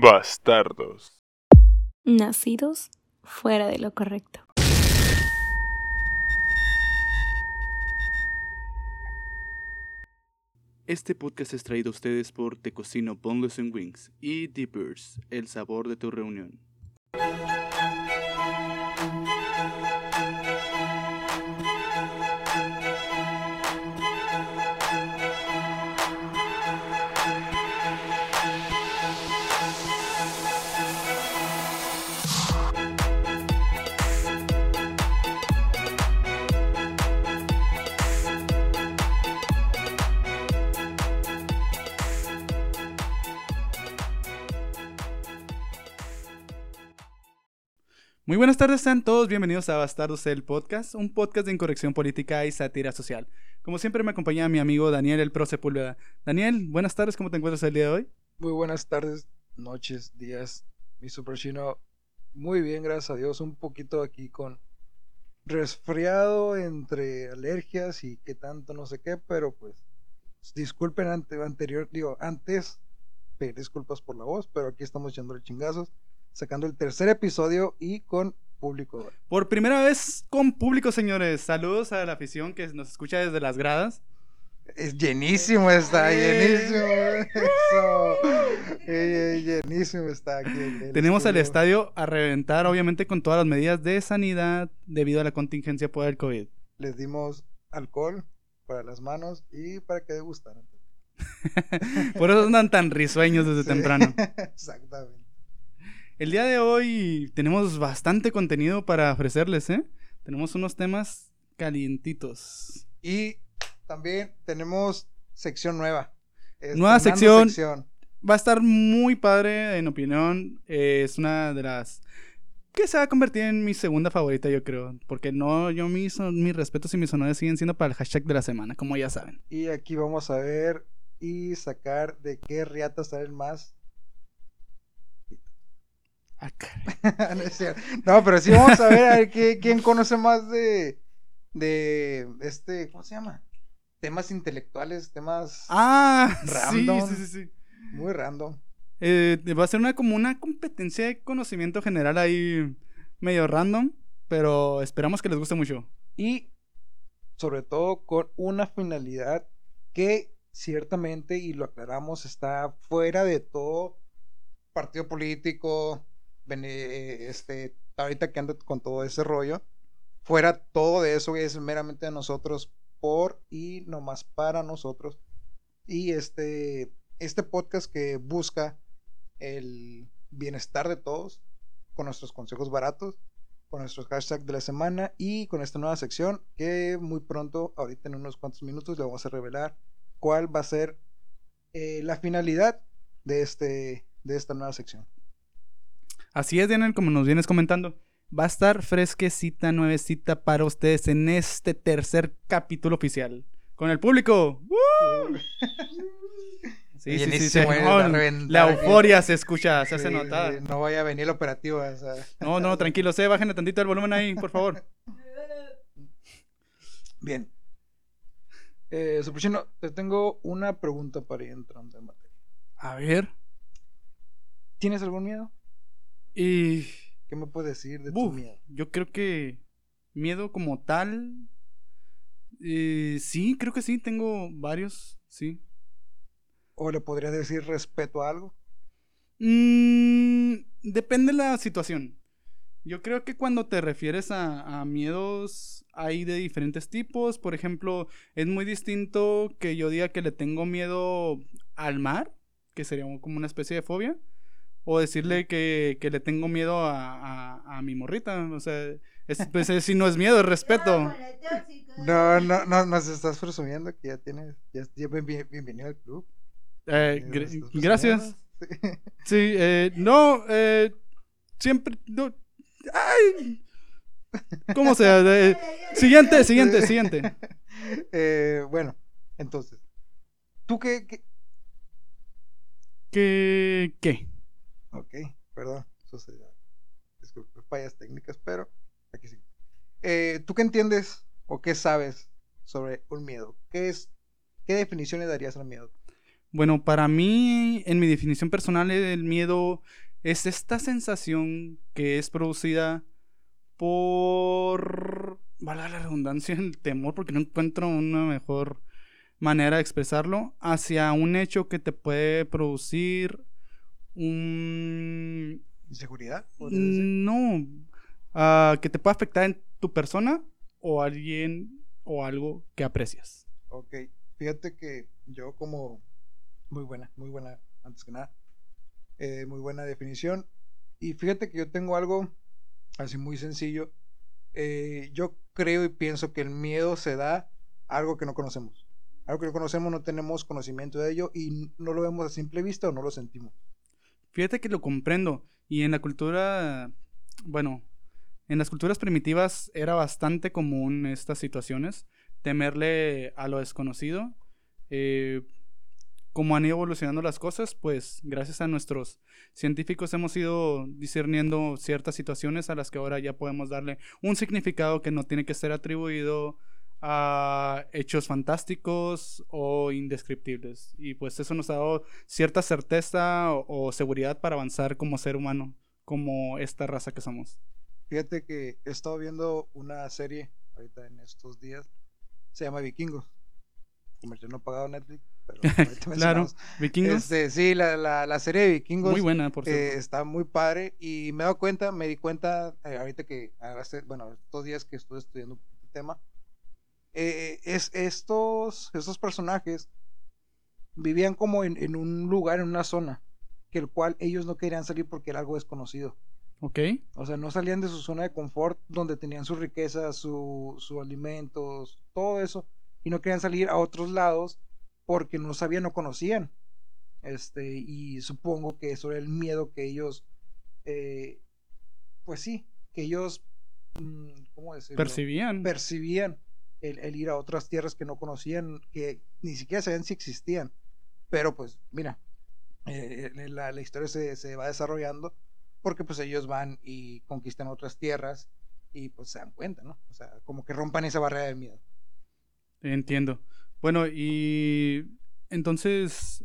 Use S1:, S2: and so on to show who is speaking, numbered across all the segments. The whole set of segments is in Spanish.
S1: Bastardos.
S2: Nacidos fuera de lo correcto.
S3: Este podcast es traído a ustedes por Te Cocino Boneless and Wings y Deep Earth, el sabor de tu reunión. Muy buenas tardes, sean todos bienvenidos a Bastardos el Podcast, un podcast de incorrección política y sátira social. Como siempre me acompaña mi amigo Daniel El Pro Sepúlveda. Daniel, buenas tardes, ¿cómo te encuentras el día de hoy?
S4: Muy buenas tardes, noches, días, mi super chino. Muy bien, gracias a Dios. Un poquito aquí con resfriado entre alergias y qué tanto no sé qué, pero pues disculpen ante, anterior, digo, antes disculpas por la voz, pero aquí estamos echándole chingazos, sacando el tercer episodio y con público.
S3: Por primera vez con público, señores. Saludos a la afición que nos escucha desde las gradas.
S4: Es llenísimo está, llenísimo. Eso. Llenísimo está aquí. el
S3: Tenemos el
S4: estudio.
S3: estadio a reventar, obviamente con todas las medidas de sanidad debido a la contingencia por el COVID.
S4: Les dimos alcohol para las manos y para que degustaran.
S3: Por eso andan tan risueños desde
S4: Sí,
S3: temprano.
S4: Exactamente.
S3: El día de hoy tenemos bastante contenido para ofrecerles, ¿eh? Tenemos unos temas calientitos.
S4: Y también tenemos sección nueva.
S3: Nueva sección. Va a estar muy padre, en opinión. Eh, es una de las que se va a convertir en mi segunda favorita, yo creo. Porque no, yo mis, mis respetos y mis honores siguen siendo para el hashtag de la semana, como ya saben.
S4: Y aquí vamos a ver y sacar de qué riata salen más.
S3: Ah,
S4: no, es cierto. No, pero sí vamos a ver a ver qué- quién conoce más de, de este, ¿cómo se llama? Temas intelectuales, temas
S3: Ah, sí,
S4: Random.
S3: sí, sí, sí.
S4: muy random.
S3: Eh, va a ser una como una competencia de conocimiento general ahí medio random, pero esperamos que les guste mucho.
S4: Y sobre todo con una finalidad que ciertamente, y lo aclaramos, está fuera de todo partido político, este, ahorita que anda con todo ese rollo, fuera todo de eso es meramente de nosotros, por y nomás para nosotros. Y este, este podcast que busca el bienestar de todos, con nuestros consejos baratos, con nuestros hashtags de la semana y con esta nueva sección que muy pronto, ahorita en unos cuantos minutos, le vamos a revelar cuál va a ser eh, la finalidad de, este, de esta nueva sección.
S3: Así es, Daniel, como nos vienes comentando. Va a estar fresquecita, nuevecita para ustedes en este tercer capítulo oficial. Con el público. ¡Woo! Sí, sí, sí, No, la
S4: aquí.
S3: euforia se escucha, se hace
S4: Sí,
S3: notar.
S4: no vaya a venir el operativo. o sea.
S3: No, no, tranquilos, eh, bájenle tantito el volumen ahí, por favor.
S4: Bien. Eh, Super Chino, te tengo una pregunta para ir entrando en materia.
S3: A ver.
S4: ¿Tienes algún miedo?
S3: Y.
S4: ¿Qué me puedes decir de tu miedo?
S3: yo creo que miedo como tal. eh, sí, creo que sí, tengo varios, sí.
S4: ¿O le podrías decir respeto a algo?
S3: Mm, depende de la situación. Yo creo que cuando te refieres a, a miedos hay de diferentes tipos. Por ejemplo, es muy distinto que yo diga que le tengo miedo al mar, que sería como una especie de fobia. O decirle que, que le tengo miedo a, a- a mi morrita. O sea, es, pues, es- si no es miedo, es respeto.
S4: No, no, no, nos estás presumiendo que ya tienes, ya, ya bien- bien- bienvenido al club.
S3: Eh, gracias.
S4: Sí.
S3: Sí, eh, no, eh, siempre, no, ay, ¿cómo sea? Eh, siguiente, siguiente, siguiente.
S4: Eh, bueno, entonces, ¿tú qué, qué-
S3: ¿Qué, qué?
S4: Ok, perdón, se disculpe, fallas técnicas, pero aquí sí. Eh, ¿Tú qué entiendes o qué sabes sobre un miedo? ¿Qué es, qué definición le darías al miedo?
S3: Bueno, para mí, en mi definición personal, el miedo es esta sensación que es producida por, vale la redundancia, el temor, porque no encuentro una mejor manera de expresarlo, hacia un hecho que te puede producir un...
S4: ¿Inseguridad?
S3: No, ah, que te puede afectar en tu persona o alguien o algo que aprecias.
S4: Ok, fíjate que yo como... Muy buena, muy buena, antes que nada. Eh, muy buena definición. Y fíjate que yo tengo algo así muy sencillo. Eh, yo creo y pienso que el miedo se da a algo que no conocemos. Algo que no conocemos, no tenemos conocimiento de ello y no lo vemos a simple vista o no lo sentimos.
S3: Fíjate que lo comprendo. Y en la cultura, bueno, en las culturas primitivas era bastante común estas situaciones, temerle a lo desconocido. Eh, como han ido evolucionando las cosas, pues gracias a nuestros científicos hemos ido discerniendo ciertas situaciones a las que ahora ya podemos darle un significado que no tiene que ser atribuido a hechos fantásticos o indescriptibles. Y pues eso nos ha dado cierta certeza o, seguridad para avanzar como ser humano, como esta raza que somos.
S4: Fíjate que he estado viendo una serie ahorita en estos días, se llama Vikingos. Comercial no pagado Netflix
S3: claro, Vikingos.
S4: Este, sí, la, la, serie de Vikingos.
S3: Muy buena, por
S4: cierto. Eh, está muy padre y me he dado cuenta, me di cuenta eh, ahorita que, bueno, estos días que estuve estudiando el tema, eh, es estos, estos personajes vivían como en, en, un lugar, en una zona, que el cual ellos no querían salir porque era algo desconocido.
S3: Ok.
S4: O sea, no salían de su zona de confort donde tenían su riqueza, sus su alimentos, todo eso, y no querían salir a otros lados porque no sabían, no conocían. Este, y supongo que eso era el miedo que ellos, eh, pues sí, que ellos, mm, ¿cómo decirlo?
S3: Percibían.
S4: Percibían el, ir a otras tierras que no conocían, que ni siquiera sabían si existían. Pero pues, mira, eh, la, la, historia se, se, va desarrollando porque pues ellos van y conquistan otras tierras y pues se dan cuenta, ¿no? O sea, como que rompan esa barrera del miedo.
S3: Entiendo. Bueno, y entonces,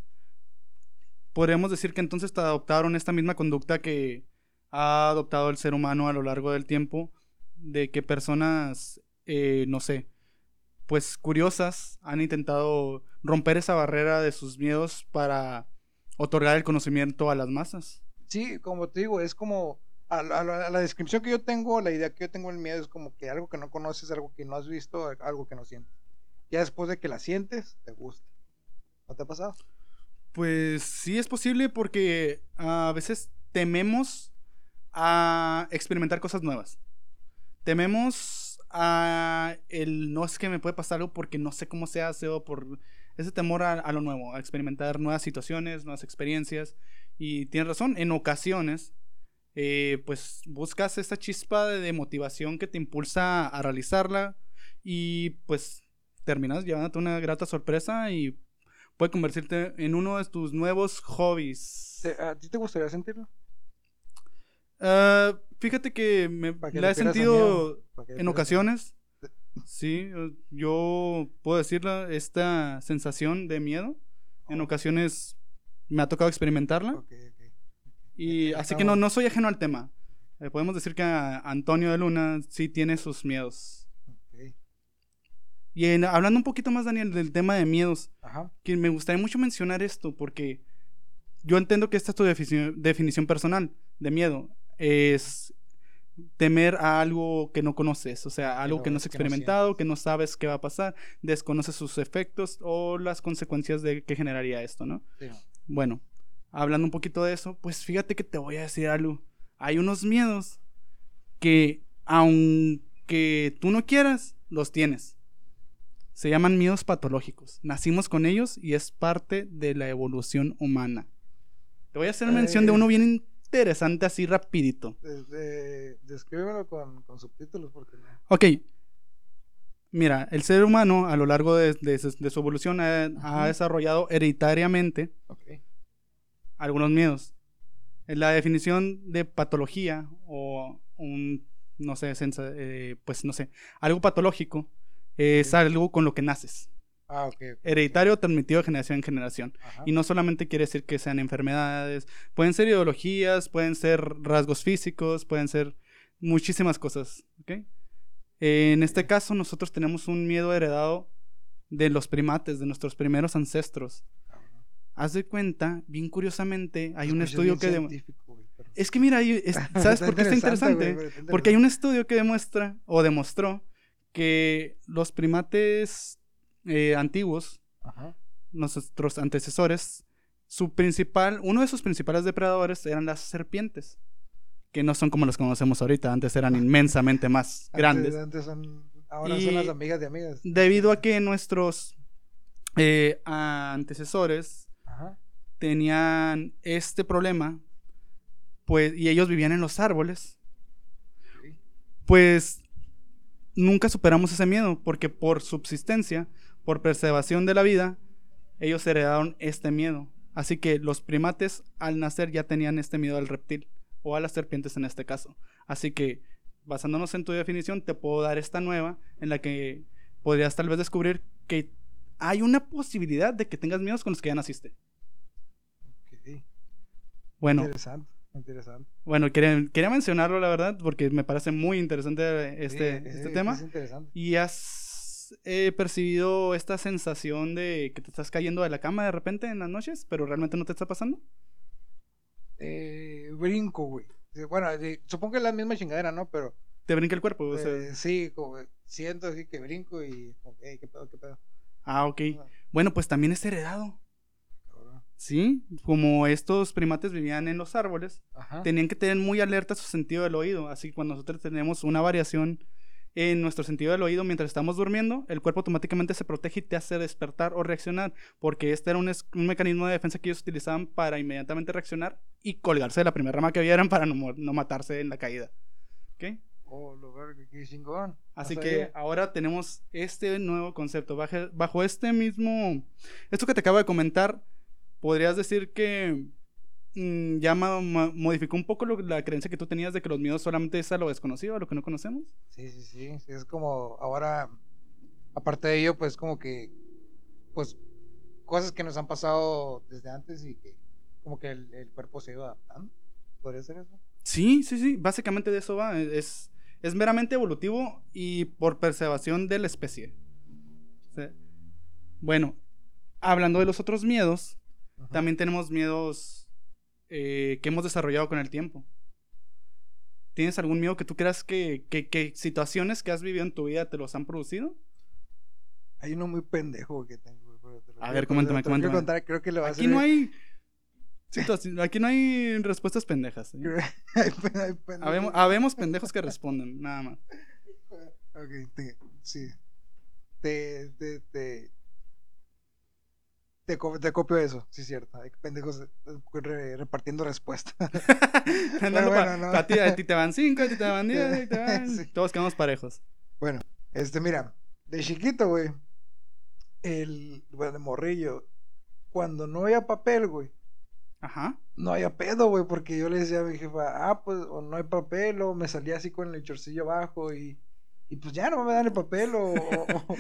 S3: podríamos decir que entonces te adoptaron esta misma conducta que ha adoptado el ser humano a lo largo del tiempo, de que personas, eh, no sé, pues curiosas han intentado romper esa barrera de sus miedos para otorgar el conocimiento a las masas.
S4: Sí, como te digo, es como a, la descripción que yo tengo, la idea que yo tengo del miedo es como que algo que no conoces, algo que no has visto, algo que no sientes ya después de que la sientes, te gusta. ¿No te ha pasado?
S3: Pues sí es posible porque a veces tememos a experimentar cosas nuevas. Tememos a el no es que me puede pasar algo porque no sé cómo se hace o por ese temor a, lo nuevo, a experimentar nuevas situaciones, nuevas experiencias. Y tienes razón, en ocasiones, eh, pues buscas esa chispa de motivación que te impulsa a realizarla y pues terminas llevándote una grata sorpresa y puede convertirte en uno de tus nuevos hobbies.
S4: ¿A ti te gustaría sentirlo?
S3: Ah, fíjate que me la he sentido en ocasiones. Sí, yo puedo decirla, esta sensación de miedo, en ocasiones me ha tocado experimentarla. Y así que no, no soy ajeno al tema. Eh, podemos decir que Antonio de Luna sí tiene sus miedos. Y hablando un poquito más, Daniel, del tema de miedos, que me gustaría mucho mencionar esto, porque yo entiendo que esta es tu definición personal de miedo. Es temer a algo que no conoces, o sea, algo que no has experimentado, que no sabes qué va a pasar, desconoces sus efectos o las consecuencias de que generaría esto, ¿no? Bueno, hablando un poquito de eso, pues fíjate que te voy a decir algo. Hay unos miedos que, aunque tú no quieras, los tienes. Se llaman miedos patológicos. Nacimos con ellos y es parte de la evolución humana. Te voy a hacer mención de uno bien interesante así rapidito.
S4: descríbelo con, subtítulos porque
S3: Ok. Mira, el ser humano a lo largo de, su evolución ha, desarrollado hereditariamente algunos miedos. La definición de patología o un, no sé, eh, pues no sé, algo patológico es algo con lo que naces.
S4: Ah, ok. ok.
S3: Hereditario transmitido de generación en generación.
S4: Ajá.
S3: Y no solamente quiere decir que sean enfermedades, pueden ser ideologías, pueden ser rasgos físicos, pueden ser muchísimas cosas. ¿ok? En este caso, nosotros tenemos un miedo heredado de los primates, de nuestros primeros ancestros.
S4: Cabrón.
S3: Haz de cuenta, bien curiosamente, hay un estudio que...
S4: pero-
S3: Es que mira, es- ¿sabes por qué está interesante?
S4: güey,
S3: Porque hay un estudio que demuestra o demostró que los primates eh, antiguos,
S4: Ajá.
S3: nuestros antecesores, su principal, uno de sus principales depredadores eran las serpientes, que no son como las conocemos ahorita, antes eran inmensamente más grandes.
S4: Antes, antes son, ahora
S3: Y-
S4: son las amigas de amigas.
S3: Debido a que nuestros eh, antecesores
S4: Ajá.
S3: tenían este problema, pues, y ellos vivían en los árboles,
S4: Sí.
S3: pues nunca superamos ese miedo, porque por subsistencia, por preservación de la vida, ellos heredaron este miedo. Así que los primates al nacer ya tenían este miedo al reptil, o a las serpientes en este caso. Así que, basándonos en tu definición, te puedo dar esta nueva, en la que podrías tal vez descubrir que hay una posibilidad de que tengas miedos con los que ya naciste.
S4: Ok.
S3: Bueno,
S4: Interesante, interesante.
S3: bueno, quería, quería mencionarlo, la verdad, porque me parece muy interesante este,
S4: Sí,
S3: este
S4: sí,
S3: tema.
S4: Es interesante.
S3: ¿Y has eh, percibido esta sensación de que te estás cayendo de la cama de repente en las noches, pero realmente no te está pasando?
S4: Eh, brinco, güey. Sí, Bueno, eh, supongo que es la misma chingadera, ¿no? Pero
S3: Te brinca el cuerpo. o sea,
S4: eh, sí, como siento así que brinco y como que, "Ey, ¿qué pedo, qué pedo?
S3: Ah, ok. Bueno, pues también es heredado. ¿Sí? Como estos primates vivían en los árboles,
S4: Ajá.
S3: tenían que tener muy alerta su sentido del oído. Así que cuando nosotros tenemos una variación en nuestro sentido del oído mientras estamos durmiendo, el cuerpo automáticamente se protege y te hace despertar o reaccionar, porque este era un, mecanismo de defensa que ellos utilizaban para inmediatamente reaccionar y colgarse de la primera rama que vieran para no, no matarse en la caída. ¿Ok?
S4: Oh, lo
S3: Así que ahora tenemos este nuevo concepto. Baje- Bajo este mismo... Esto que te acabo de comentar, podrías decir que mm, ya modificó un poco lo- la creencia que tú tenías de que los miedos solamente es a lo desconocido, a lo que no conocemos.
S4: Sí, sí, sí, Es como ahora, aparte de ello, pues como que, pues, cosas que nos han pasado desde antes y que como que el, el cuerpo se ha ido adaptando. ¿Podría ser eso?
S3: Sí, sí, sí. Básicamente de eso va. Es, es meramente evolutivo y por preservación de la especie. Bueno, hablando de los otros miedos,
S4: Ajá.
S3: También tenemos miedos eh, que hemos desarrollado con el tiempo. ¿Tienes algún miedo que tú creas que, que, que situaciones que has vivido en tu vida te los han producido?
S4: Hay uno muy pendejo que tengo. pero te lo
S3: A ver, coméntame, coméntame.
S4: contar, creo que le va a
S3: Aquí no hay aquí no hay respuestas pendejas. ¿eh?
S4: creo- hay pen- hay pendejos.
S3: Habemos, habemos pendejos que responden, nada más.
S4: Ok, te- sí. Te, te, te, te, co- te copio eso, sí es cierto. Hay pendejos eh, re- repartiendo respuestas. Bueno, no.
S3: ti, a ti te van 5, a ti te van 10, a ti te van-
S4: Sí.
S3: todos quedamos parejos.
S4: bueno, este, mira, de chiquito, güey, el, bueno, de morrillo, cuando no había papel, güey,
S3: Ajá.
S4: no había pedo, güey, porque yo le decía a mi jefa, ah, pues, o no hay papel, o me salía así con el chorcillo abajo y, y pues ya no me dan el papel, o, o-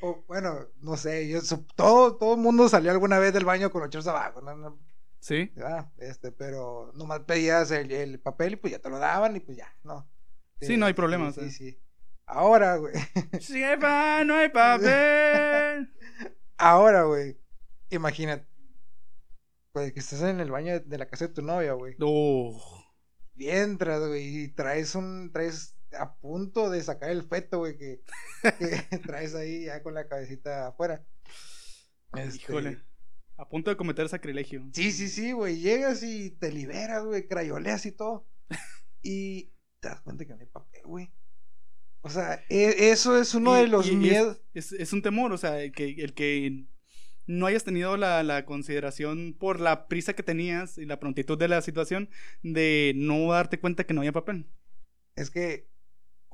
S4: o- bueno, no sé, yo, su- todo, todo el mundo salió alguna vez del baño con los chorros abajo, ¿no? no
S3: Sí.
S4: ah, este, pero nomás pedías el, el papel y pues ya te lo daban y pues ya, ¿no?
S3: Sí, no hay problema,
S4: Sí,
S3: o
S4: sí,
S3: sea.
S4: sí. Ahora, güey,
S3: Sí, pa, no hay papel.
S4: ahora, güey, imagínate, pues que estás en el baño de, de la casa de tu novia, güey.
S3: Uh,
S4: Y entras, güey, y traes un, traes a punto de sacar el feto, güey, que, que traes ahí ya con la cabecita afuera. Este,
S3: Híjole. A punto de cometer sacrilegio.
S4: Sí, sí, sí, güey, llegas y te liberas, güey, crayoleas y todo. Y te das cuenta que no hay papel, güey. O sea, e- eso es uno
S3: Y-
S4: de los
S3: es-
S4: miedos.
S3: Es, es un temor, o sea, el que, el que no hayas tenido la, la consideración por la prisa que tenías y la prontitud de la situación de no darte cuenta que no había papel.
S4: Es que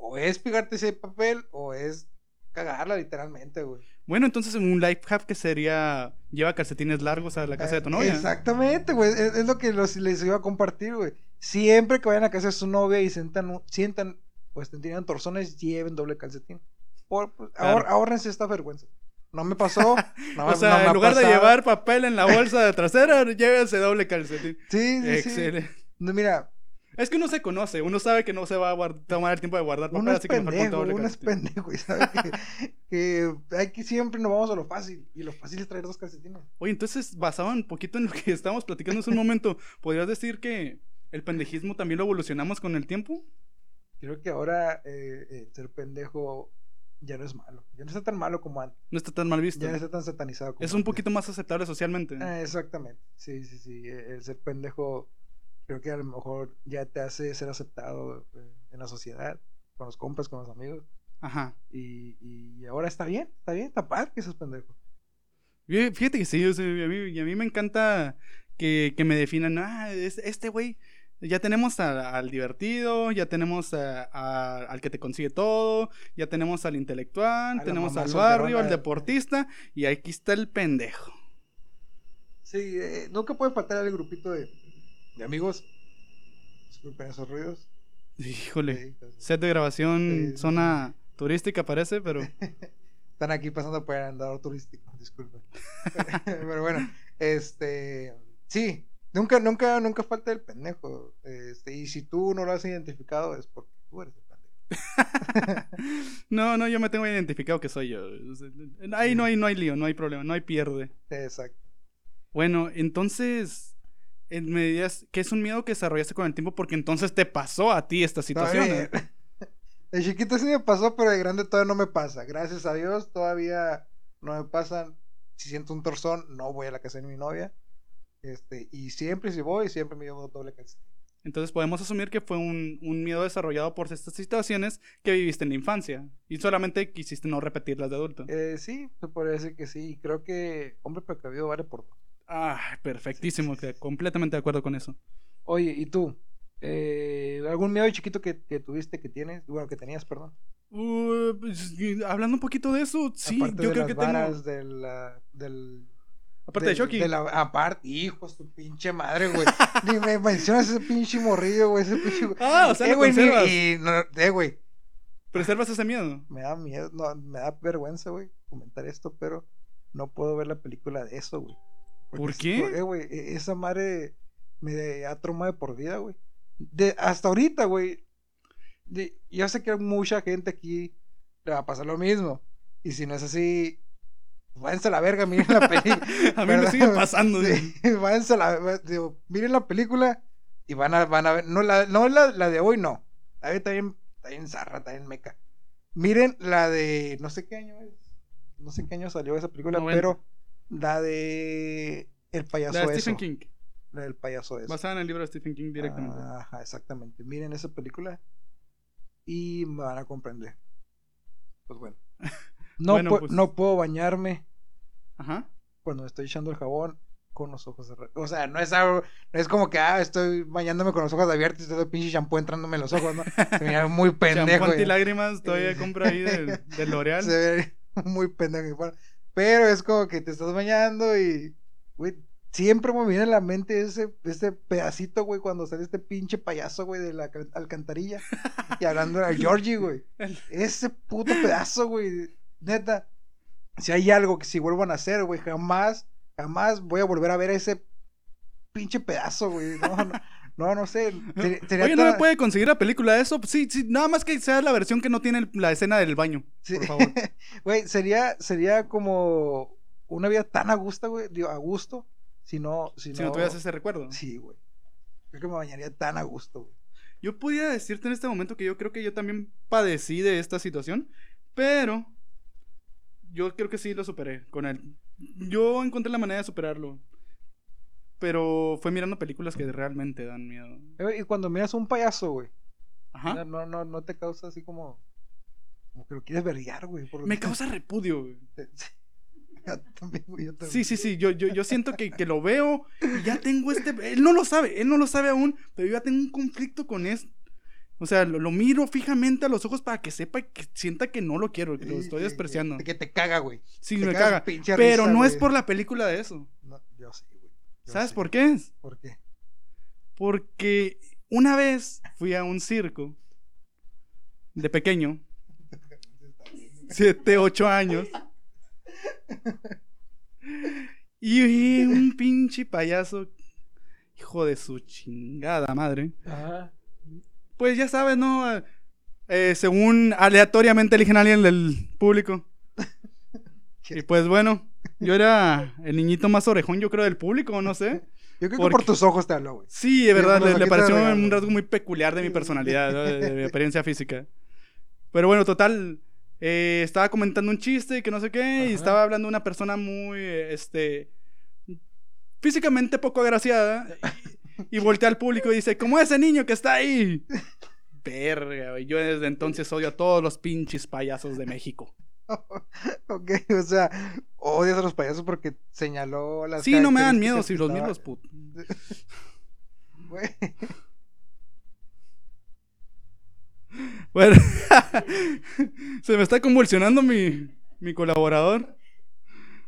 S4: o es pegarte ese papel o es cagarla literalmente, güey.
S3: Bueno, entonces un life hack que sería lleva calcetines largos a la casa de tu novia.
S4: Exactamente, güey. Es, es lo que los- les iba a compartir, güey. Siempre que vayan a casa de su novia y sientan, sientan pues tienen torzones, lleven doble calcetín. Por, pues,
S3: Claro.
S4: ahor- ahórrense esta vergüenza. No me pasó. No,
S3: o sea,
S4: no me
S3: en lugar de llevar papel en la bolsa de trasera, llévese doble calcetín.
S4: Sí, sí, sí.
S3: Excelente.
S4: No, Mira,
S3: Es que uno se conoce, uno sabe que no se va a tomar el tiempo de guardar papel,
S4: uno es
S3: así que mejor
S4: pendejo, uno es pendejo y sabe que, que hay que siempre nos vamos a lo fácil. Y lo fácil es traer dos calcetines.
S3: Oye, entonces, basado un poquito en lo que estábamos platicando hace un momento, ¿podrías decir que el pendejismo también lo evolucionamos con el tiempo?
S4: Creo que ahora eh, eh, ser pendejo ya no es malo. Ya no está tan malo como antes.
S3: No está tan mal visto.
S4: Ya no está tan satanizado como
S3: Es un
S4: antes.
S3: poquito más aceptable socialmente.
S4: Ah, exactamente. Sí, sí, sí. eh, El ser pendejo creo que a lo mejor ya te hace ser aceptado eh, en la sociedad, con los compas, con los amigos.
S3: Ajá.
S4: Y, y ahora está bien, está bien, está padre que seas pendejo.
S3: Fí- Fíjate que sí, o sea, a, mí, y a mí me encanta que, que me definan, ah, es- este güey, ya tenemos a- al divertido, ya tenemos a- al que te consigue todo, ya tenemos al intelectual, tenemos al barrio, al deportista, y aquí está el pendejo.
S4: Sí, eh, nunca puede faltar el grupito de, de amigos. Disculpen esos ruidos.
S3: Híjole, set de grabación,
S4: Sí,
S3: zona turística parece, pero
S4: Están aquí pasando por el andador turístico, disculpen. Pero bueno, este. Sí, nunca, nunca, nunca falta el pendejo. Este, y si tú no lo has identificado, es porque tú eres el pendejo.
S3: no, no, yo me tengo identificado que soy yo. Ahí no hay, no hay lío, no hay problema, no hay pierde.
S4: Exacto.
S3: Bueno, entonces, en medidas, que es un miedo que desarrollaste con el tiempo porque entonces te pasó a ti esta situación.
S4: Todavía- De chiquito sí me pasó, pero de grande todavía no me pasa. Gracias a Dios, todavía no me pasan. Si siento un torzón, no voy a la casa de mi novia. Este, y siempre si voy, siempre me llevo doble calcetín.
S3: Entonces podemos asumir que fue un, un miedo desarrollado por estas situaciones que viviste en la infancia y solamente quisiste no repetirlas de adulto.
S4: Eh, sí, se podría decir que sí. Y creo que hombre precavido vale por dos.
S3: Ah, perfectísimo, completamente de acuerdo con eso.
S4: Oye, ¿y tú? Eh, ¿Algún miedo chiquito que, que tuviste, que tienes? Bueno, que tenías, perdón.
S3: Uh, pues, hablando un poquito de eso, sí,
S4: Aparte
S3: yo
S4: de
S3: creo
S4: las
S3: que tengo.
S4: de la- del...
S3: Aparte de Chucky.
S4: de la- aparte, hijo, su pinche madre, güey. Ni me mencionas ese pinche morrillo, güey. Ese pinche...
S3: Ah, o sea,
S4: eh,
S3: lo
S4: güey,
S3: conservas.
S4: y no, eh, güey.
S3: Preservas ese miedo.
S4: Me da miedo, no, me da vergüenza, güey, comentar esto, pero no puedo ver la película de eso, güey.
S3: ¿Por qué?
S4: eh, güey, e- esa madre me ha traumado de por vida, güey. De, hasta ahorita, güey. de- Yo sé que mucha gente aquí le va a pasar lo mismo. Y si no es así, váyanse a la verga, miren la película.
S3: A mí me
S4: ¿verdad?
S3: sigue pasando.
S4: Sí, váyanse a la digo, miren la película y van a, van a ver. No, la, no la, la de hoy, no. La de también, también zarra, también meca. Miren la de. No sé qué año es. No sé qué año salió esa película,
S3: 90.
S4: pero la de. El payaso
S3: La de
S4: eso.
S3: Stephen King.
S4: La del payaso eso.
S3: Basada en el libro de Stephen King directamente.
S4: Ajá, exactamente. Miren esa película y me van a comprender. Pues bueno. No,
S3: Bueno,
S4: pu-
S3: pues.
S4: no puedo bañarme
S3: Ajá.
S4: cuando estoy echando el jabón con los ojos cerrados. O sea, no es algo, no es como que ah, estoy bañándome con los ojos abiertos y todo el pinche shampoo entrándome en los ojos, ¿no? Se mira muy pendejo.
S3: Champú
S4: ya.
S3: antilágrimas todavía compra ahí del L'Oreal.
S4: Se ve muy pendejo. Pero es como que te estás bañando y, güey, siempre me viene a la mente ese, ese pedacito, güey, cuando sale este pinche payaso, güey, de la alcantarilla y hablando a Georgie, güey. Ese puto pedazo, güey. Neta, si hay algo que si vuelvan a hacer, güey, jamás, jamás voy a volver a ver ese pinche pedazo, güey. No, no, no, no sé. Sería- sería
S3: Oye, ¿no me puede conseguir la película de eso? Sí, sí, nada más que sea la versión que no tiene la escena del baño,
S4: Sí.
S3: por favor.
S4: Güey, sería, sería como una vida tan a gusto, güey, digo, a gusto, si no, si no,
S3: Si no tuvieras ese recuerdo.
S4: Sí, güey. Creo que me bañaría tan a gusto, güey.
S3: Yo pudiera decirte en este momento que yo creo que yo también padecí de esta situación, pero yo creo que sí lo superé con él. Yo encontré la manera de superarlo, pero fue mirando películas que realmente dan miedo.
S4: Eh, Y cuando miras a un payaso, güey,
S3: Ajá.
S4: no, no, no te causa así como, como que lo quieres verguiar, güey.
S3: Me causa repudio, güey.
S4: Yo también, güey, yo también.
S3: Sí, sí, sí, yo, yo, yo siento que, que lo veo y ya tengo este... Él no lo sabe, él no lo sabe aún, pero yo ya tengo un conflicto con esto. O sea, lo, lo miro fijamente a los ojos para que sepa y que sienta que no lo quiero, que lo estoy despreciando.
S4: Que, que te caga, güey.
S3: Sí,
S4: te
S3: me
S4: caga
S3: Pero
S4: risa,
S3: no es por la película de eso.
S4: No, yo sí, güey. Yo
S3: ¿Sabes
S4: sí.
S3: por qué es?
S4: ¿Por qué?
S3: Porque una vez fui a un circo de pequeño, 7, 8 años. Y un pinche payaso, hijo de su chingada madre.
S4: Ajá.
S3: Pues ya sabes, ¿no? Eh, según aleatoriamente eligen a alguien del público. Y pues bueno, yo era el niñito más orejón, yo creo, del público, no sé.
S4: Yo creo que por tus ojos te habló, güey.
S3: Sí, de verdad,
S4: por
S3: le, pareció un rasgo muy peculiar de mi personalidad, ¿no? de, de mi apariencia física. Pero bueno, total, eh, estaba comentando un chiste y que no sé qué, y estaba hablando una persona muy, este, físicamente poco agraciada, y, y voltea al público y dice, como ese niño que está ahí. Verga, güey, yo desde entonces odio a todos los pinches payasos de México.
S4: Ok, o sea, odias a los payasos porque señaló las
S3: Sí, no me dan miedo si los put...
S4: Güey,
S3: Bueno, se me está convulsionando mi, mi colaborador.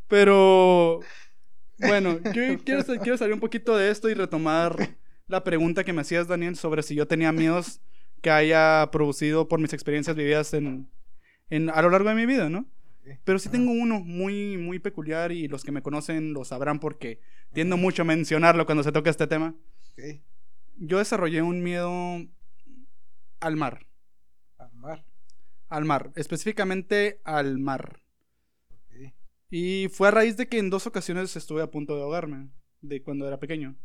S3: Pero, bueno, yo quiero, quiero salir un poquito de esto y retomar la pregunta que me hacías, Daniel, sobre si yo tenía miedos que haya producido por mis experiencias vividas en, en, a lo largo de mi vida, ¿no? Pero sí tengo uno muy, muy peculiar y los que me conocen lo sabrán porque tiendo mucho a mencionarlo cuando se toca este tema.
S4: ok,
S3: Yo desarrollé un miedo al mar.
S4: al mar.
S3: Al mar, específicamente al mar.
S4: ok.
S3: Y fue a raíz de que en dos ocasiones estuve a punto de ahogarme, de cuando era pequeño.